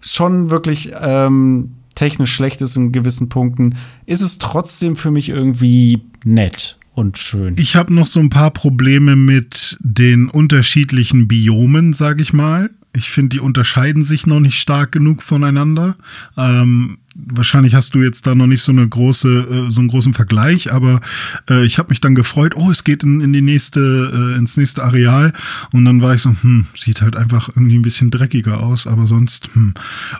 schon wirklich ähm, technisch schlecht ist in gewissen Punkten, ist es trotzdem für mich irgendwie nett und schön. Ich habe noch so ein paar Probleme mit den unterschiedlichen Biomen, sage ich mal. Ich finde, die unterscheiden sich noch nicht stark genug voneinander. Ähm, wahrscheinlich hast du jetzt da noch nicht so eine große, äh, so einen großen Vergleich, aber äh, ich habe mich dann gefreut, oh, es geht in, in die nächste, äh, ins nächste Areal. Und dann war ich so, hm, sieht halt einfach irgendwie ein bisschen dreckiger aus, aber sonst, hm.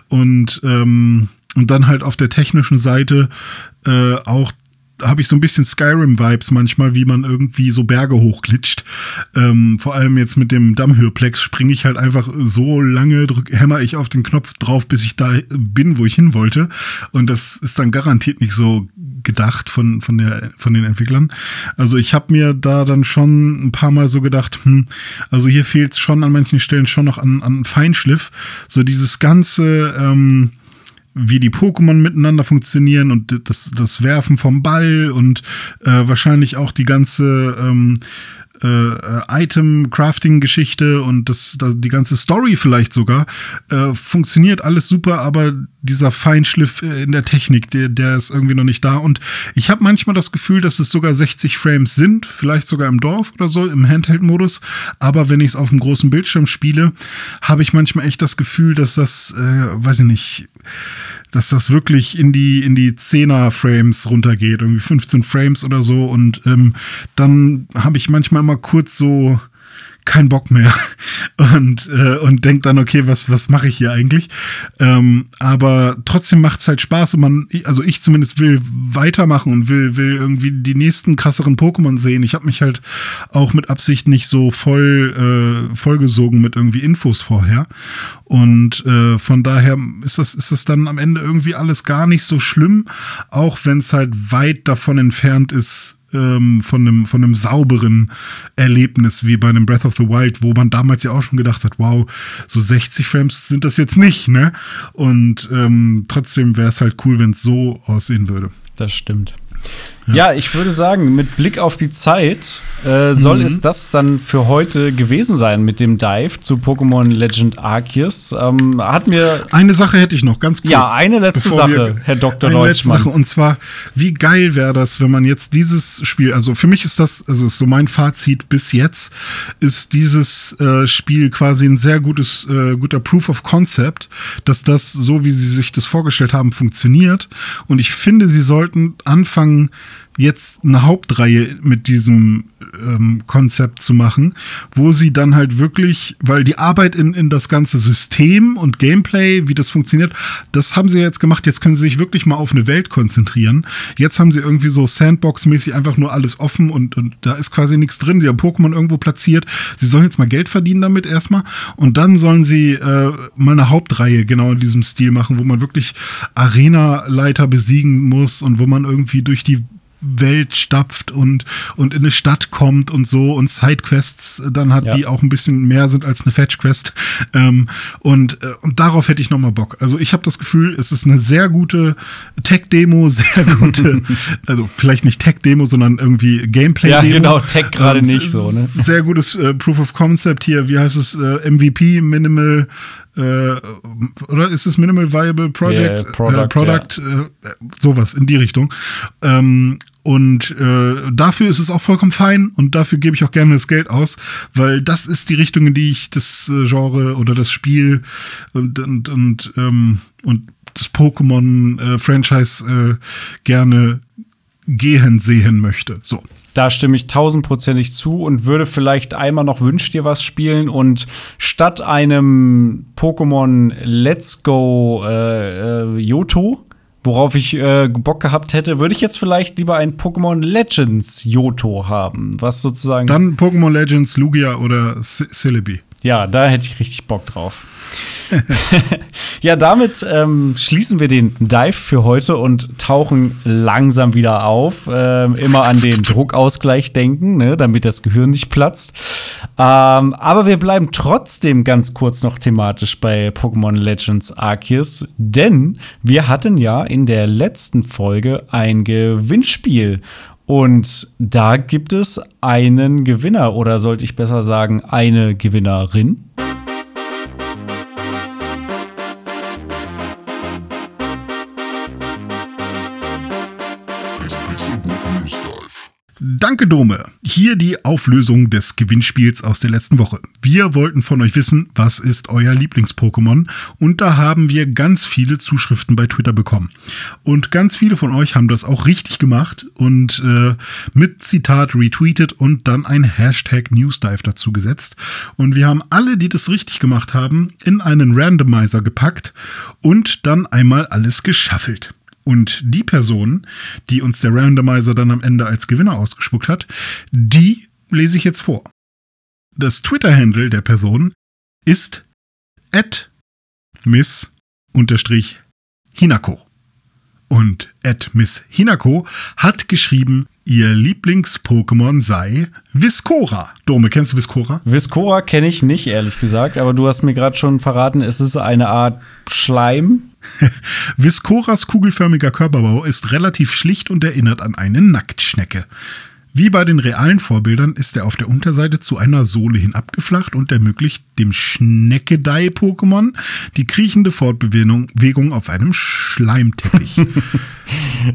Und ähm, und dann halt auf der technischen Seite äh, auch habe ich so ein bisschen Skyrim-Vibes manchmal, wie man irgendwie so Berge hochglitscht. Ähm, vor allem jetzt mit dem Dammhörplex springe ich halt einfach so lange, drück, hämmer ich auf den Knopf drauf, bis ich da bin, wo ich hin wollte. Und das ist dann garantiert nicht so gedacht von, von, der, von den Entwicklern. Also ich habe mir da dann schon ein paar Mal so gedacht, hm, also hier fehlt es schon an manchen Stellen schon noch an, an Feinschliff. So dieses ganze, ähm, wie die Pokémon miteinander funktionieren und das, das Werfen vom Ball und äh, wahrscheinlich auch die ganze ähm, äh, Item-Crafting-Geschichte und das, das, die ganze Story vielleicht sogar, äh, funktioniert alles super, aber dieser Feinschliff äh, in der Technik, der, der ist irgendwie noch nicht da. Und ich habe manchmal das Gefühl, dass es sogar 60 Frames sind, vielleicht sogar im Dorf oder so, im Handheld-Modus. Aber wenn ich es auf dem großen Bildschirm spiele, habe ich manchmal echt das Gefühl, dass das, äh, weiß ich nicht, dass das wirklich in die, in die 10er Frames runtergeht, irgendwie 15 Frames oder so. Und ähm, dann habe ich manchmal mal kurz so keinen Bock mehr und, äh, und denkt dann, okay, was, was mache ich hier eigentlich? Ähm, aber trotzdem macht es halt Spaß und man, also ich zumindest will weitermachen und will, will irgendwie die nächsten krasseren Pokémon sehen. Ich habe mich halt auch mit Absicht nicht so voll äh, vollgesogen mit irgendwie Infos vorher. Und äh, von daher ist das, ist das dann am Ende irgendwie alles gar nicht so schlimm, auch wenn es halt weit davon entfernt ist, ähm, von, einem, von einem sauberen Erlebnis wie bei einem Breath of the Wild, wo man damals ja auch schon gedacht hat, wow, so 60 Frames sind das jetzt nicht, ne? Und ähm, trotzdem wäre es halt cool, wenn es so aussehen würde. Das stimmt. Ja. ich würde sagen, mit Blick auf die Zeit äh, soll mhm. es das dann für heute gewesen sein mit dem Dive zu Pokémon Legend Arceus. Ähm, hat mir eine Sache hätte ich noch ganz kurz. Ja, eine letzte Sache, Herr Dr. Eine letzte Sache und zwar, wie geil wäre das, wenn man jetzt dieses Spiel, also für mich ist das, also ist so mein Fazit bis jetzt, ist dieses äh, Spiel quasi ein sehr gutes, äh, guter Proof of Concept, dass das so wie sie sich das vorgestellt haben funktioniert. Und ich finde, sie sollten anfangen jetzt eine Hauptreihe mit diesem ähm, Konzept zu machen, wo sie dann halt wirklich, weil die Arbeit in, in das ganze System und Gameplay, wie das funktioniert, das haben sie jetzt gemacht. Jetzt können sie sich wirklich mal auf eine Welt konzentrieren. Jetzt haben sie irgendwie so Sandbox-mäßig einfach nur alles offen und, und da ist quasi nichts drin. Sie haben Pokémon irgendwo platziert. Sie sollen jetzt mal Geld verdienen damit erstmal und dann sollen sie äh, mal eine Hauptreihe genau in diesem Stil machen, wo man wirklich Arena-Leiter besiegen muss und wo man irgendwie durch die Welt stapft und, und in eine Stadt kommt und so und Sidequests dann hat, Ja. die auch ein bisschen mehr sind als eine Fetch-Quest. Ähm, und, äh, und darauf hätte ich nochmal Bock. Also ich habe das Gefühl, es ist eine sehr gute Tech-Demo, sehr gute, also vielleicht nicht Tech-Demo, sondern irgendwie Gameplay-Demo. Ja, genau, Tech gerade Und nicht so, ne? Sehr gutes äh, Proof of Concept hier, wie heißt es, äh, MVP, Minimal, äh, oder ist es Minimal Viable Project? Yeah, Product, äh, Product äh, sowas in die Richtung. Ähm, und äh, dafür ist es auch vollkommen fein und dafür gebe ich auch gerne das Geld aus, weil das ist die Richtung, in die ich das äh, Genre oder das Spiel und, und, und, ähm, und das Pokémon-Franchise äh, gerne gehen sehen möchte. So. Da stimme ich tausendprozentig zu und würde vielleicht einmal noch Wünsch dir was spielen und statt einem Pokémon Let's Go äh, äh, Yoto, worauf ich äh, Bock gehabt hätte, würde ich jetzt vielleicht lieber ein Pokémon Legends Yoto haben, was sozusagen Dann Pokémon Legends, Lugia oder Celebi. ja, da hätte ich richtig Bock drauf. ja, damit ähm, schließen wir den Dive für heute und tauchen langsam wieder auf. Ähm, immer an den Druckausgleich denken, ne, damit das Gehirn nicht platzt. Ähm, aber wir bleiben trotzdem ganz kurz noch thematisch bei Pokémon Legends Arceus, denn wir hatten ja in der letzten Folge ein Gewinnspiel. Und da gibt es einen Gewinner oder sollte ich besser sagen, eine Gewinnerin. Danke, Dome. Hier die Auflösung des Gewinnspiels aus der letzten Woche. Wir wollten von euch wissen, was ist euer Lieblings-Pokémon? Und da haben wir ganz viele Zuschriften bei Twitter bekommen. Und ganz viele von euch haben das auch richtig gemacht und äh, mit Zitat retweetet und dann ein Hashtag Newsdive dazu gesetzt. Und wir haben alle, die das richtig gemacht haben, in einen Randomizer gepackt und dann einmal alles geschaffelt. Und die Person, die uns der Randomizer dann am Ende als Gewinner ausgespuckt hat, die lese ich jetzt vor. Das Twitter-Handle der Person ist at miss unterstrich Hinako. Und at miss Hinako hat geschrieben, ihr Lieblings-Pokémon sei Viscora. Dome, kennst du Viscora? Viscora kenne ich nicht, ehrlich gesagt, aber du hast mir gerade schon verraten, es ist eine Art Schleim. Viscoras kugelförmiger Körperbau ist relativ schlicht und erinnert an eine Nacktschnecke. Wie bei den realen Vorbildern ist er auf der Unterseite zu einer Sohle hin abgeflacht und ermöglicht dem Schneckedei-Pokémon die kriechende Fortbewegung Bewegung auf einem Schleimteppich.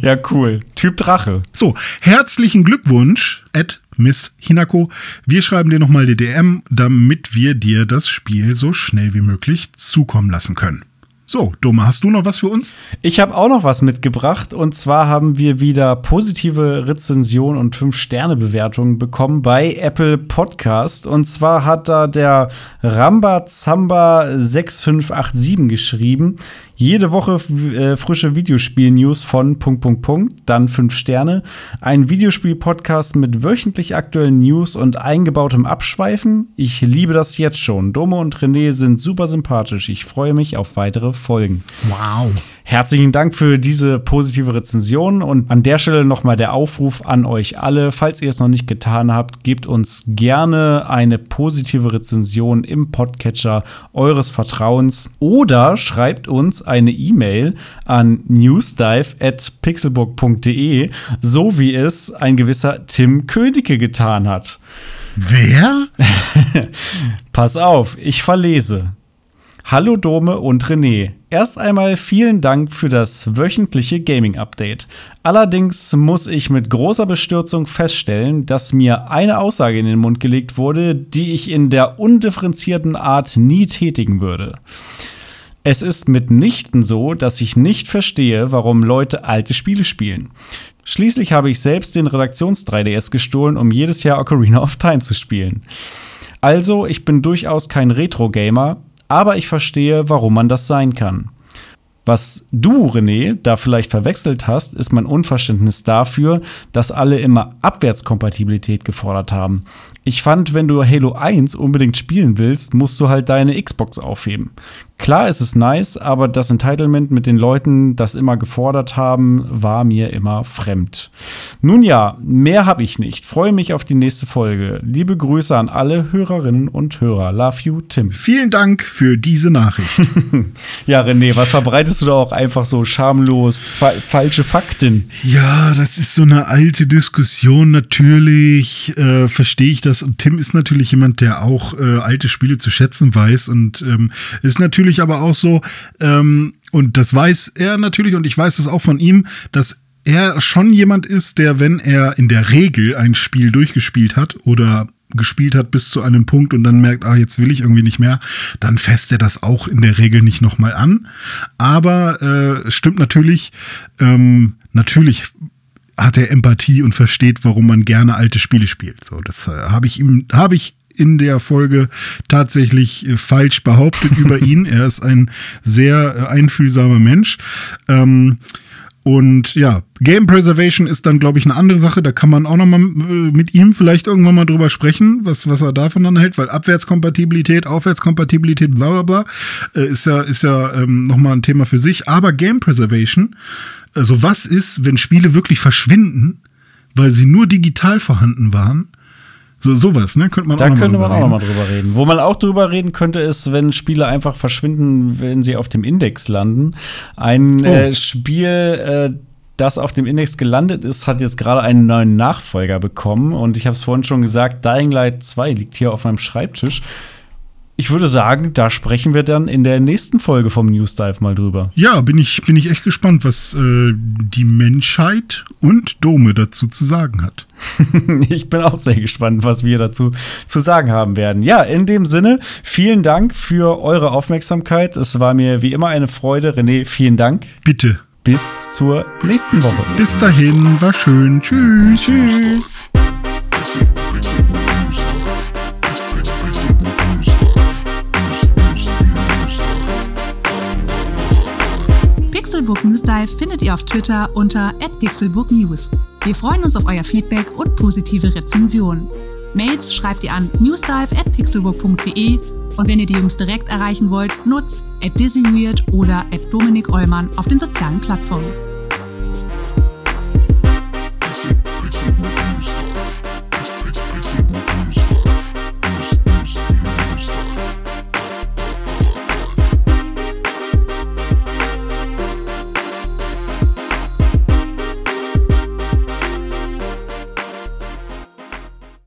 Ja, cool. Typ Drache. so, herzlichen Glückwunsch, Ed Miss Hinako. Wir schreiben dir nochmal die DM, damit wir dir das Spiel so schnell wie möglich zukommen lassen können. So, Dome, hast du noch was für uns? Ich habe auch noch was mitgebracht und zwar haben wir wieder positive Rezensionen und 5-Sterne-Bewertungen bekommen bei Apple Podcast. Und zwar hat da der Ramba Zamba 6587 geschrieben. Jede Woche äh, frische Videospiel-News von Punkt, Punkt, Punkt, dann 5 Sterne. Ein Videospiel-Podcast mit wöchentlich aktuellen News und eingebautem Abschweifen. Ich liebe das jetzt schon. Dome und René sind super sympathisch. Ich freue mich auf weitere Folgen. Wow. Herzlichen Dank für diese positive Rezension und an der Stelle nochmal der Aufruf an euch alle. Falls ihr es noch nicht getan habt, gebt uns gerne eine positive Rezension im Podcatcher eures Vertrauens oder schreibt uns eine E-Mail an newsdive.pixelburg.de, so wie es ein gewisser Tim Königke getan hat. Wer? Pass auf, ich verlese. Hallo Dome und René. Erst einmal vielen Dank für das wöchentliche Gaming-Update. Allerdings muss ich mit großer Bestürzung feststellen, dass mir eine Aussage in den Mund gelegt wurde, die ich in der undifferenzierten Art nie tätigen würde. Es ist mitnichten so, dass ich nicht verstehe, warum Leute alte Spiele spielen. Schließlich habe ich selbst den Redaktions-3DS gestohlen, um jedes Jahr Ocarina of Time zu spielen. Also, ich bin durchaus kein Retro-Gamer, aber ich verstehe, warum man das sein kann. Was du, René, da vielleicht verwechselt hast, ist mein Unverständnis dafür, dass alle immer Abwärtskompatibilität gefordert haben. Ich fand, wenn du Halo 1 unbedingt spielen willst, musst du halt deine Xbox aufheben. Klar ist es nice, aber das Entitlement mit den Leuten, das immer gefordert haben, war mir immer fremd. Nun ja, mehr habe ich nicht. Freue mich auf die nächste Folge. Liebe Grüße an alle Hörerinnen und Hörer. Love you, Tim. Vielen Dank für diese Nachricht. ja, René, was verbreitest du da auch einfach so schamlos fa falsche Fakten? Ja, das ist so eine alte Diskussion. Natürlich äh, verstehe ich das. Und Tim ist natürlich jemand, der auch äh, alte Spiele zu schätzen weiß und ähm, ist natürlich natürlich aber auch so, ähm, und das weiß er natürlich, und ich weiß das auch von ihm, dass er schon jemand ist, der, wenn er in der Regel ein Spiel durchgespielt hat oder gespielt hat bis zu einem Punkt und dann merkt, ah, jetzt will ich irgendwie nicht mehr, dann fässt er das auch in der Regel nicht nochmal an. Aber äh, stimmt natürlich, ähm, natürlich hat er Empathie und versteht, warum man gerne alte Spiele spielt. So, das äh, habe ich ihm, habe ich in der Folge tatsächlich äh, falsch behauptet über ihn. Er ist ein sehr äh, einfühlsamer Mensch. Ähm, und ja, Game Preservation ist dann, glaube ich, eine andere Sache. Da kann man auch noch mal äh, mit ihm vielleicht irgendwann mal drüber sprechen, was, was er davon dann hält, weil Abwärtskompatibilität, Aufwärtskompatibilität, bla bla bla, äh, ist ja, ist ja ähm, noch mal ein Thema für sich. Aber Game Preservation, also was ist, wenn Spiele wirklich verschwinden, weil sie nur digital vorhanden waren? So, sowas, ne? Könnte man da auch könnte man auch noch mal drüber reden. Wo man auch drüber reden könnte, ist, wenn Spiele einfach verschwinden, wenn sie auf dem Index landen. Ein oh. äh, Spiel, äh, das auf dem Index gelandet ist, hat jetzt gerade einen neuen Nachfolger bekommen. Und ich habe es vorhin schon gesagt, Dying Light 2 liegt hier auf meinem Schreibtisch. Ich würde sagen, da sprechen wir dann in der nächsten Folge vom News Dive mal drüber. Ja, bin ich, bin ich echt gespannt, was äh, die Menschheit und Dome dazu zu sagen hat. ich bin auch sehr gespannt, was wir dazu zu sagen haben werden. Ja, in dem Sinne, vielen Dank für eure Aufmerksamkeit. Es war mir wie immer eine Freude. René, vielen Dank. Bitte. Bis zur nächsten Woche. Bis dahin, war schön. Tschüss. Tschüss. Pixelbook News Dive findet ihr auf Twitter unter @pixelbooknews. Wir freuen uns auf euer Feedback und positive Rezensionen. Mails schreibt ihr an newsdive@pixelbook.de und wenn ihr die Jungs direkt erreichen wollt, nutzt Disneyweird oder at Dominik Eulmann auf den sozialen Plattformen.